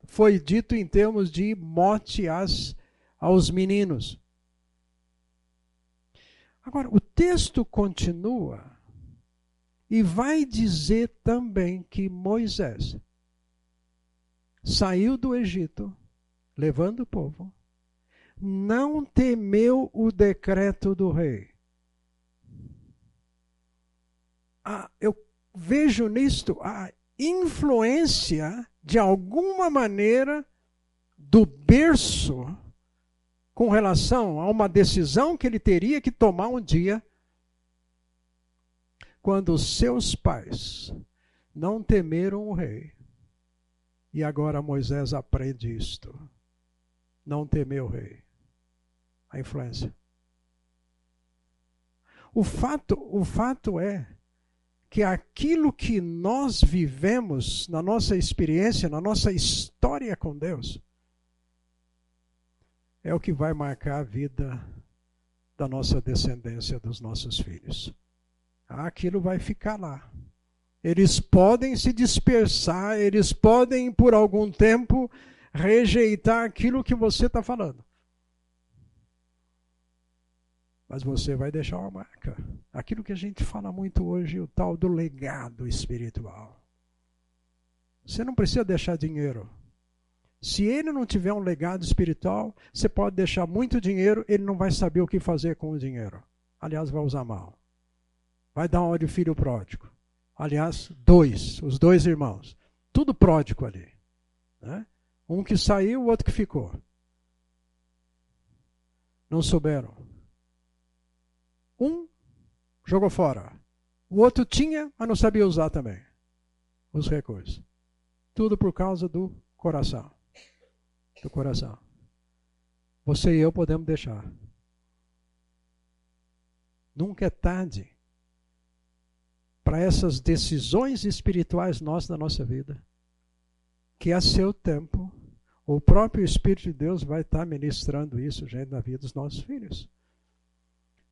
foi dito em termos de morte às, aos meninos. Agora, o texto continua e vai dizer também que Moisés saiu do Egito, levando o povo, não temeu o decreto do rei. Ah, eu vejo nisto a influência, de alguma maneira, do berço com relação a uma decisão que ele teria que tomar um dia, quando seus pais não temeram o rei. E agora Moisés aprende isto. Não temer o rei. A influência. O fato, o fato é que aquilo que nós vivemos na nossa experiência, na nossa história com Deus, é o que vai marcar a vida da nossa descendência, dos nossos filhos. Aquilo vai ficar lá. Eles podem se dispersar, eles podem, por algum tempo, rejeitar aquilo que você está falando. Mas você vai deixar uma marca. Aquilo que a gente fala muito hoje, o tal do legado espiritual. Você não precisa deixar dinheiro. Se ele não tiver um legado espiritual, você pode deixar muito dinheiro, ele não vai saber o que fazer com o dinheiro. Aliás, vai usar mal. Vai dar uma de filho pródigo. Aliás, dois, os dois irmãos. Tudo pródigo ali. Né? Um que saiu, o outro que ficou. Não souberam. Um jogou fora. O outro tinha, mas não sabia usar também os recursos. Tudo por causa do coração do coração. Você e eu podemos deixar. Nunca é tarde para essas decisões espirituais nossas da nossa vida, que a seu tempo o próprio Espírito de Deus vai estar ministrando isso, gente, na vida dos nossos filhos.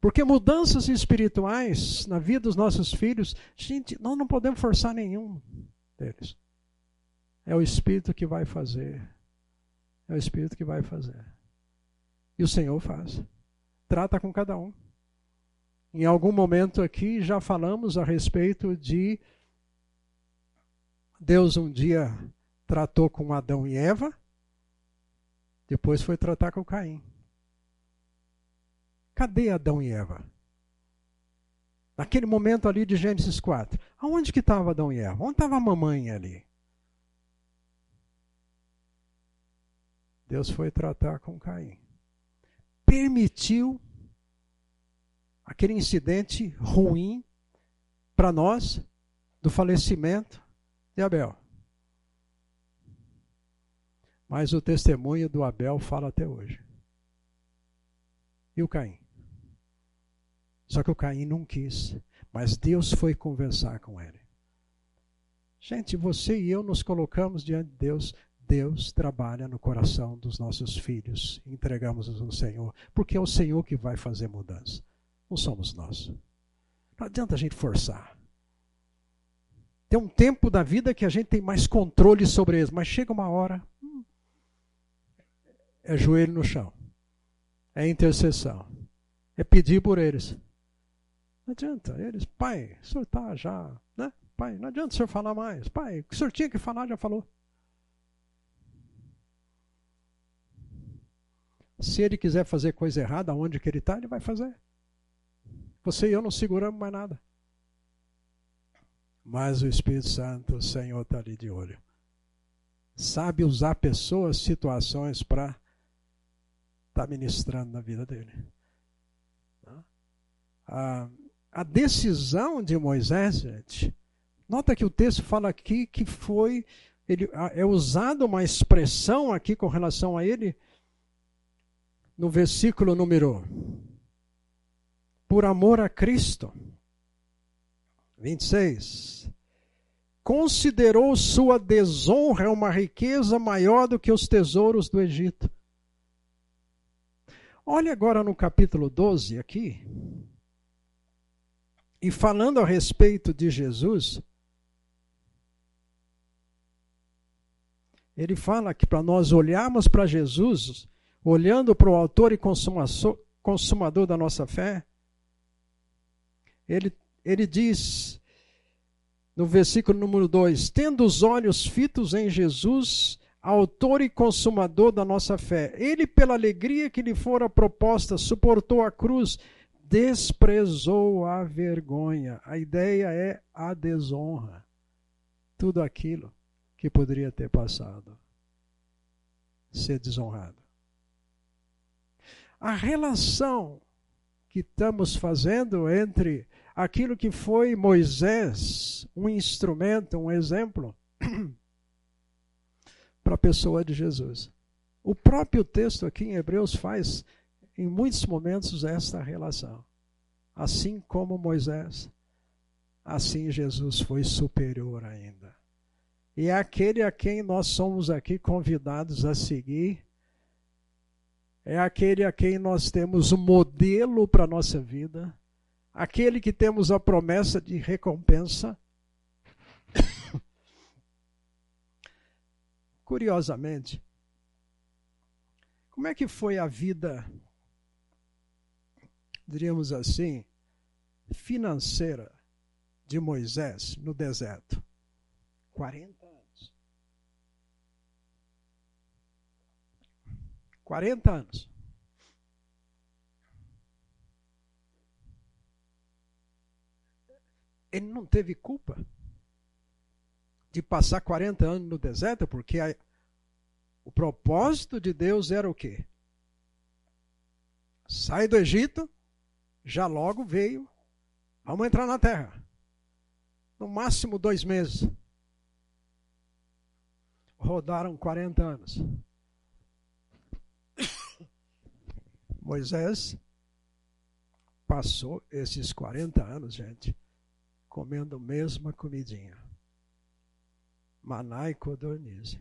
Porque mudanças espirituais na vida dos nossos filhos, gente, nós não podemos forçar nenhum deles. É o Espírito que vai fazer. É o Espírito que vai fazer. E o Senhor faz. Trata com cada um. Em algum momento aqui já falamos a respeito de Deus um dia tratou com Adão e Eva, depois foi tratar com Caim. Cadê Adão e Eva? Naquele momento ali de Gênesis 4. Aonde que estava Adão e Eva? Onde estava a mamãe ali? Deus foi tratar com Caim. Permitiu aquele incidente ruim para nós do falecimento de Abel. Mas o testemunho do Abel fala até hoje. E o Caim? Só que o Caim não quis, mas Deus foi conversar com ele. Gente, você e eu nos colocamos diante de Deus Deus trabalha no coração dos nossos filhos. Entregamos-os ao Senhor, porque é o Senhor que vai fazer mudança. Não somos nós. Não adianta a gente forçar. Tem um tempo da vida que a gente tem mais controle sobre eles, mas chega uma hora. Hum, é joelho no chão. É intercessão. É pedir por eles. Não adianta. Eles, pai, o senhor está já, né? Pai, não adianta o senhor falar mais. Pai, o que o senhor tinha que falar, já falou. Se ele quiser fazer coisa errada, onde que ele está, ele vai fazer. Você e eu não seguramos mais nada. Mas o Espírito Santo, o Senhor está ali de olho. Sabe usar pessoas, situações para estar tá ministrando na vida dele. A, a decisão de Moisés, gente, nota que o texto fala aqui que foi, ele, é usada uma expressão aqui com relação a ele, no versículo número por amor a Cristo. 26. Considerou sua desonra uma riqueza maior do que os tesouros do Egito. Olhe agora no capítulo 12 aqui. E falando a respeito de Jesus, ele fala que para nós olharmos para Jesus, olhando para o autor e consumador da nossa fé, ele, ele diz no versículo número 2: Tendo os olhos fitos em Jesus, autor e consumador da nossa fé, ele, pela alegria que lhe fora proposta, suportou a cruz, desprezou a vergonha. A ideia é a desonra. Tudo aquilo que poderia ter passado. Ser desonrado. A relação que estamos fazendo entre aquilo que foi Moisés, um instrumento, um exemplo, para a pessoa de Jesus. O próprio texto aqui em Hebreus faz, em muitos momentos, esta relação. Assim como Moisés, assim Jesus foi superior ainda. E é aquele a quem nós somos aqui convidados a seguir, é aquele a quem nós temos um modelo para a nossa vida aquele que temos a promessa de recompensa. Curiosamente, como é que foi a vida, diríamos assim, financeira de Moisés no deserto? 40 anos. 40 anos. ele não teve culpa de passar 40 anos no deserto, porque a, o propósito de Deus era o quê? Sai do Egito, já logo veio, vamos entrar na terra. No máximo dois meses. Rodaram 40 anos. Moisés passou esses 40 anos, gente, comendo a mesma comidinha. Maná e codornize.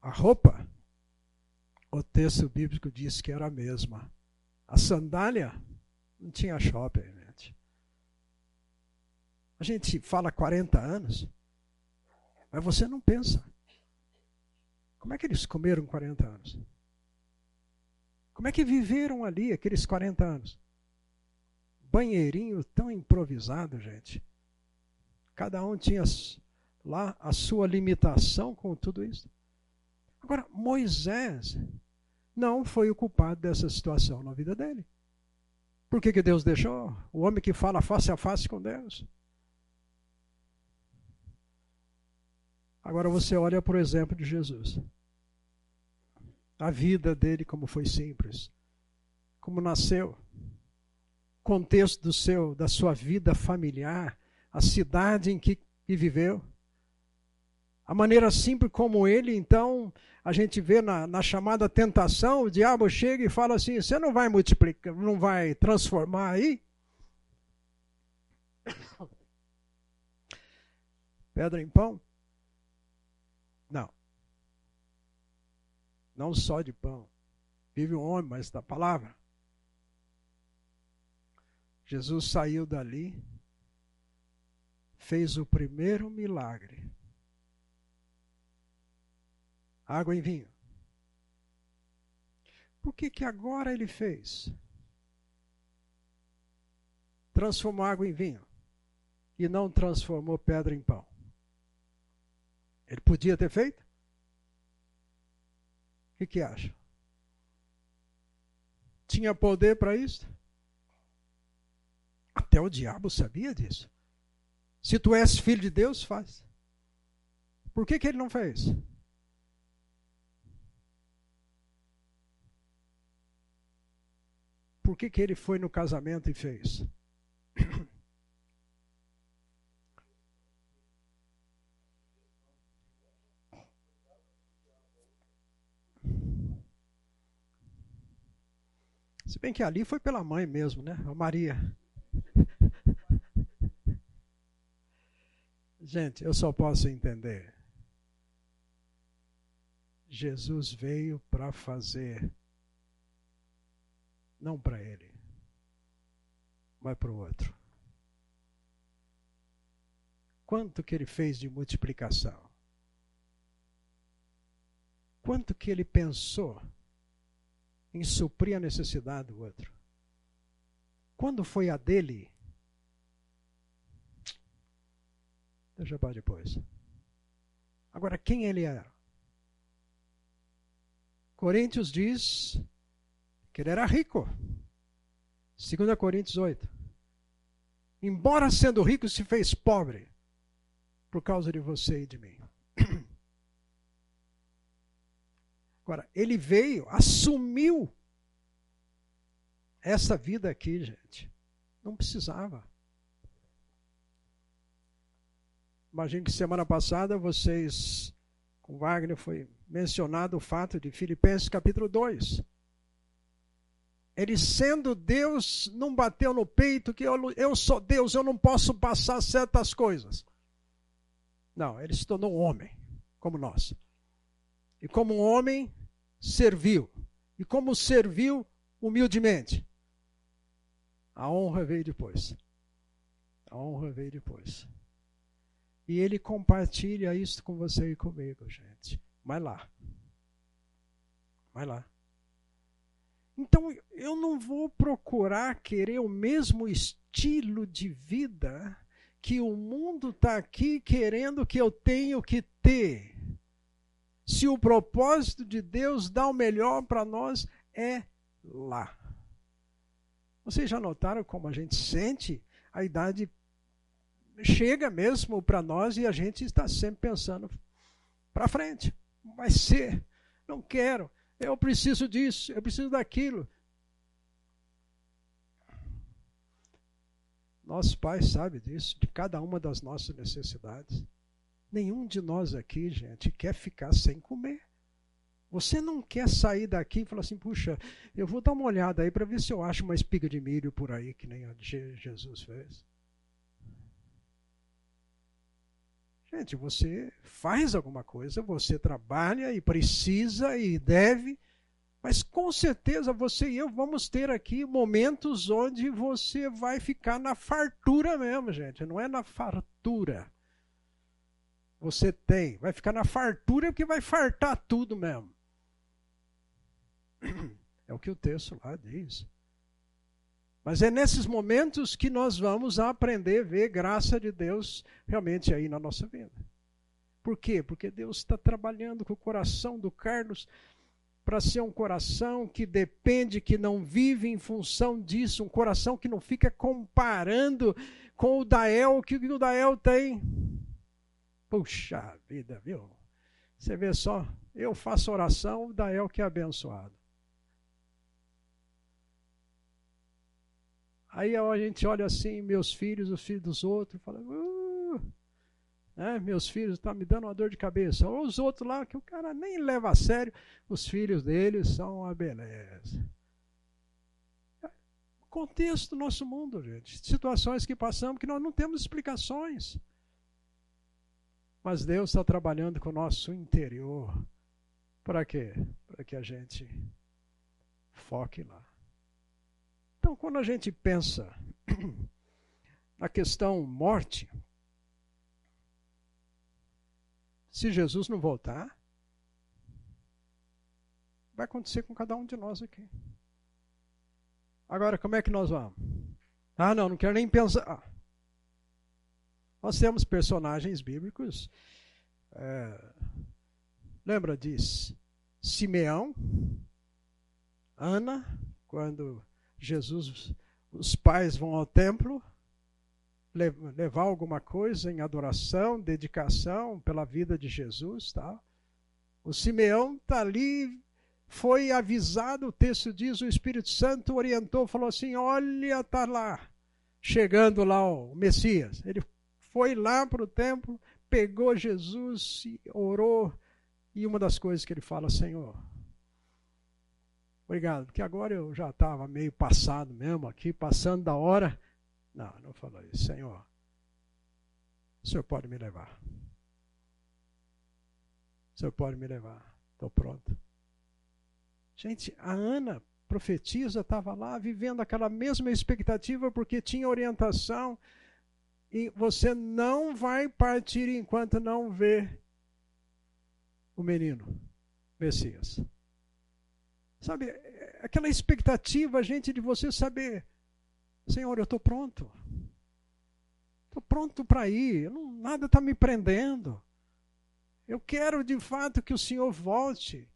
A roupa, o texto bíblico diz que era a mesma. A sandália, não tinha shopping, gente. A gente fala 40 anos, mas você não pensa. Como é que eles comeram 40 anos? Como é que viveram ali aqueles 40 anos? Banheirinho tão improvisado, gente. Cada um tinha lá a sua limitação com tudo isso. Agora, Moisés não foi o culpado dessa situação na vida dele. Por que, que Deus deixou? O homem que fala face a face com Deus. Agora você olha, por exemplo, de Jesus a vida dele como foi simples, como nasceu, contexto do seu, da sua vida familiar, a cidade em que, que viveu, a maneira simples como ele, então, a gente vê na, na chamada tentação, o diabo chega e fala assim: você não vai multiplicar, não vai transformar aí? Pedra em pão? Não não só de pão. Vive um homem, mas da palavra. Jesus saiu dali, fez o primeiro milagre. Água em vinho. Por que, que agora ele fez? Transformou água em vinho e não transformou pedra em pão. Ele podia ter feito? O que, que acha? Tinha poder para isso? Até o diabo sabia disso. Se tu és filho de Deus, faz. Por que, que ele não fez? Por que, que ele foi no casamento e fez? Se bem que ali foi pela mãe mesmo, né? A Maria. Gente, eu só posso entender. Jesus veio para fazer, não para ele, mas para o outro. Quanto que ele fez de multiplicação? Quanto que ele pensou em suprir a necessidade do outro. Quando foi a dele? Deixa para depois. Agora, quem ele era? Coríntios diz que ele era rico. 2 Coríntios 8. Embora sendo rico, se fez pobre por causa de você e de mim. Agora, ele veio, assumiu essa vida aqui, gente. Não precisava. Imagino que semana passada vocês, com Wagner, foi mencionado o fato de Filipenses capítulo 2. Ele sendo Deus, não bateu no peito que eu, eu sou Deus, eu não posso passar certas coisas. Não, ele se tornou homem, como nós. E como homem, serviu. E como serviu humildemente. A honra veio depois. A honra veio depois. E ele compartilha isso com você e comigo, gente. Vai lá. Vai lá. Eu não vou procurar querer o mesmo estilo de vida que o mundo está aqui querendo que eu tenho que ter se o propósito de Deus dar o melhor para nós é lá. Vocês já notaram como a gente sente a idade chega mesmo para nós e a gente está sempre pensando para frente. Vai ser, não quero, eu preciso disso, eu preciso daquilo. Nosso Pai sabe disso, de cada uma das nossas necessidades. Nenhum de nós aqui, gente, quer ficar sem comer. Você não quer sair daqui e falar assim, puxa, eu vou dar uma olhada aí para ver se eu acho uma espiga de milho por aí, que nem a Jesus fez. Gente, você faz alguma coisa, você trabalha e precisa e deve, mas com certeza você e eu vamos ter aqui momentos onde você vai ficar na fartura mesmo, gente, não é na fartura você tem. Vai ficar na fartura porque vai fartar tudo mesmo. É o que o texto lá diz. Mas é nesses momentos que nós vamos aprender a ver graça de Deus realmente aí na nossa vida. Por quê? Porque Deus está trabalhando com o coração do Carlos para ser um coração que depende, que não vive em função disso, um coração que não fica comparando com o Dael, o que o Dael tem. Puxa vida, viu? Você vê só, eu faço oração, o Dael que é abençoado. Aí a gente olha assim, meus filhos, os filhos dos outros, fala, uh, né, meus filhos estão tá me dando uma dor de cabeça. Ou os outros lá, que o cara nem leva a sério, os filhos deles são uma beleza. Contexto do nosso mundo, gente. Situações que passamos que nós não temos explicações. Mas Deus está trabalhando com o nosso interior. Para quê? Para que a gente foque lá. Então, quando a gente pensa na questão morte, se Jesus não voltar, vai acontecer com cada um de nós aqui. Agora, como é que nós vamos? Ah, não, não quero nem pensar. Ah, nós temos personagens bíblicos. É, lembra disso? Simeão, Ana, quando Jesus os pais vão ao templo levar alguma coisa em adoração, dedicação pela vida de Jesus, tá? O Simeão está ali, foi avisado, o texto diz, o Espírito Santo orientou, falou assim: olha, está lá, chegando lá o Messias. Ele foi lá para o templo, pegou Jesus, orou, e uma das coisas que ele fala, Senhor, obrigado, porque agora eu já estava meio passado mesmo aqui, passando da hora. Não, não falou isso. Senhor, o Senhor pode me levar. O Senhor pode me levar. Estou pronto. Gente, a Ana, profetisa, estava lá vivendo aquela mesma expectativa porque tinha orientação. E você não vai partir enquanto não ver o menino, Messias. Sabe, aquela expectativa, gente, de você saber Senhor, eu estou pronto. Estou pronto para ir. Não, nada está me prendendo. Eu quero de fato que o Senhor volte.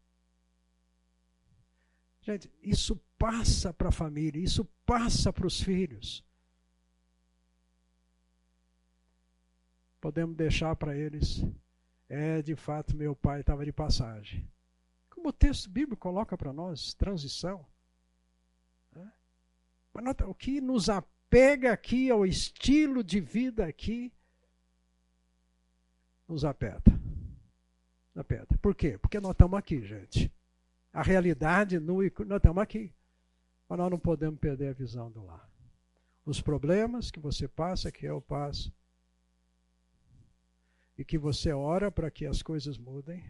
Gente, isso passa para a família, isso passa para os filhos. Podemos deixar para eles. É, de fato, meu pai estava de passagem. Como o texto bíblico coloca para nós, transição. O que nos apega aqui ao estilo de vida aqui, nos aperta. Aperta. Por quê? Porque nós estamos aqui, gente. A realidade nua e nós estamos aqui. Mas nós não podemos perder a visão do lá. Os problemas que você passa, que eu passo, e que você ora para que as coisas mudem.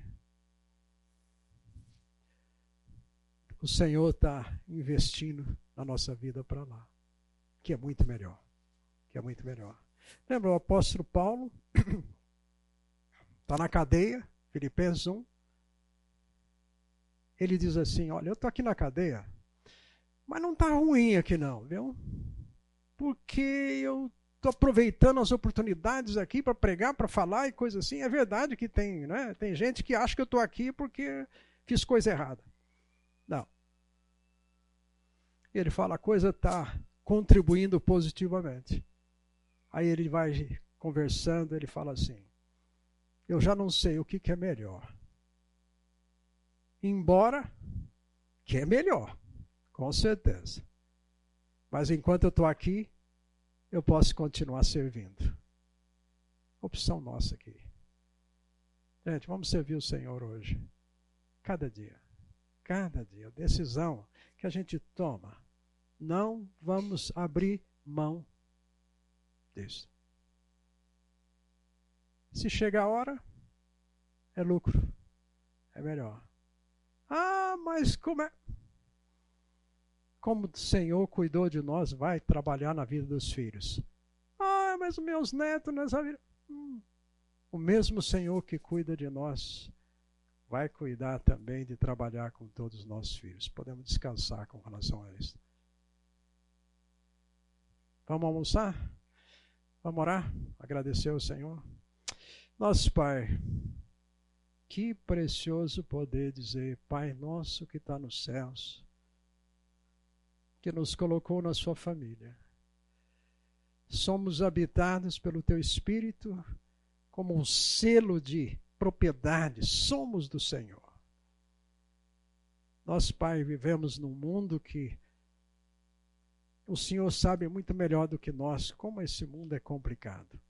O Senhor está investindo na nossa vida para lá, que é muito melhor, que é muito melhor. Lembra o apóstolo Paulo? Está na cadeia, Filipenses 1. Ele diz assim: Olha, eu estou aqui na cadeia, mas não está ruim aqui não, viu? Porque eu estou aproveitando as oportunidades aqui para pregar, para falar e coisa assim. É verdade que tem, né? Tem gente que acha que eu estou aqui porque fiz coisa errada. Ele fala, a coisa está contribuindo positivamente. Aí ele vai conversando, ele fala assim: Eu já não sei o que, que é melhor. Embora que é melhor, com certeza. Mas enquanto eu estou aqui, eu posso continuar servindo. Opção nossa aqui. Gente, vamos servir o Senhor hoje. Cada dia. Cada dia. Decisão que a gente toma não vamos abrir mão disso. Se chega a hora, é lucro. É melhor. Ah, mas como é? Como o Senhor cuidou de nós, vai trabalhar na vida dos filhos. Ah, mas meus netos vida. Hum. O mesmo Senhor que cuida de nós vai cuidar também de trabalhar com todos os nossos filhos. Podemos descansar com relação a isso. Vamos almoçar? Vamos orar? Agradecer ao Senhor. Nosso Pai, que precioso poder dizer, Pai nosso que está nos céus, que nos colocou na Sua família. Somos habitados pelo Teu Espírito como um selo de propriedade, somos do Senhor. Nós, Pai, vivemos num mundo que o Senhor sabe muito melhor do que nós como esse mundo é complicado.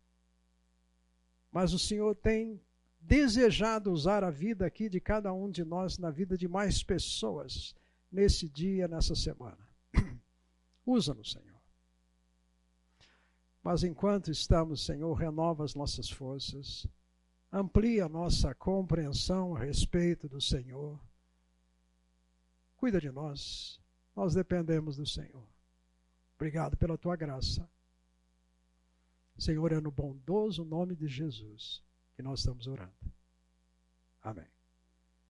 Mas o Senhor tem desejado usar a vida aqui de cada um de nós na vida de mais pessoas nesse dia, nessa semana. Usa-nos, Senhor. Mas enquanto estamos, Senhor, renova as nossas forças, amplia a nossa compreensão a respeito do Senhor. Cuida de nós, nós dependemos do Senhor. Obrigado pela tua graça. Senhor, é no bondoso nome de Jesus que nós estamos orando. Amém.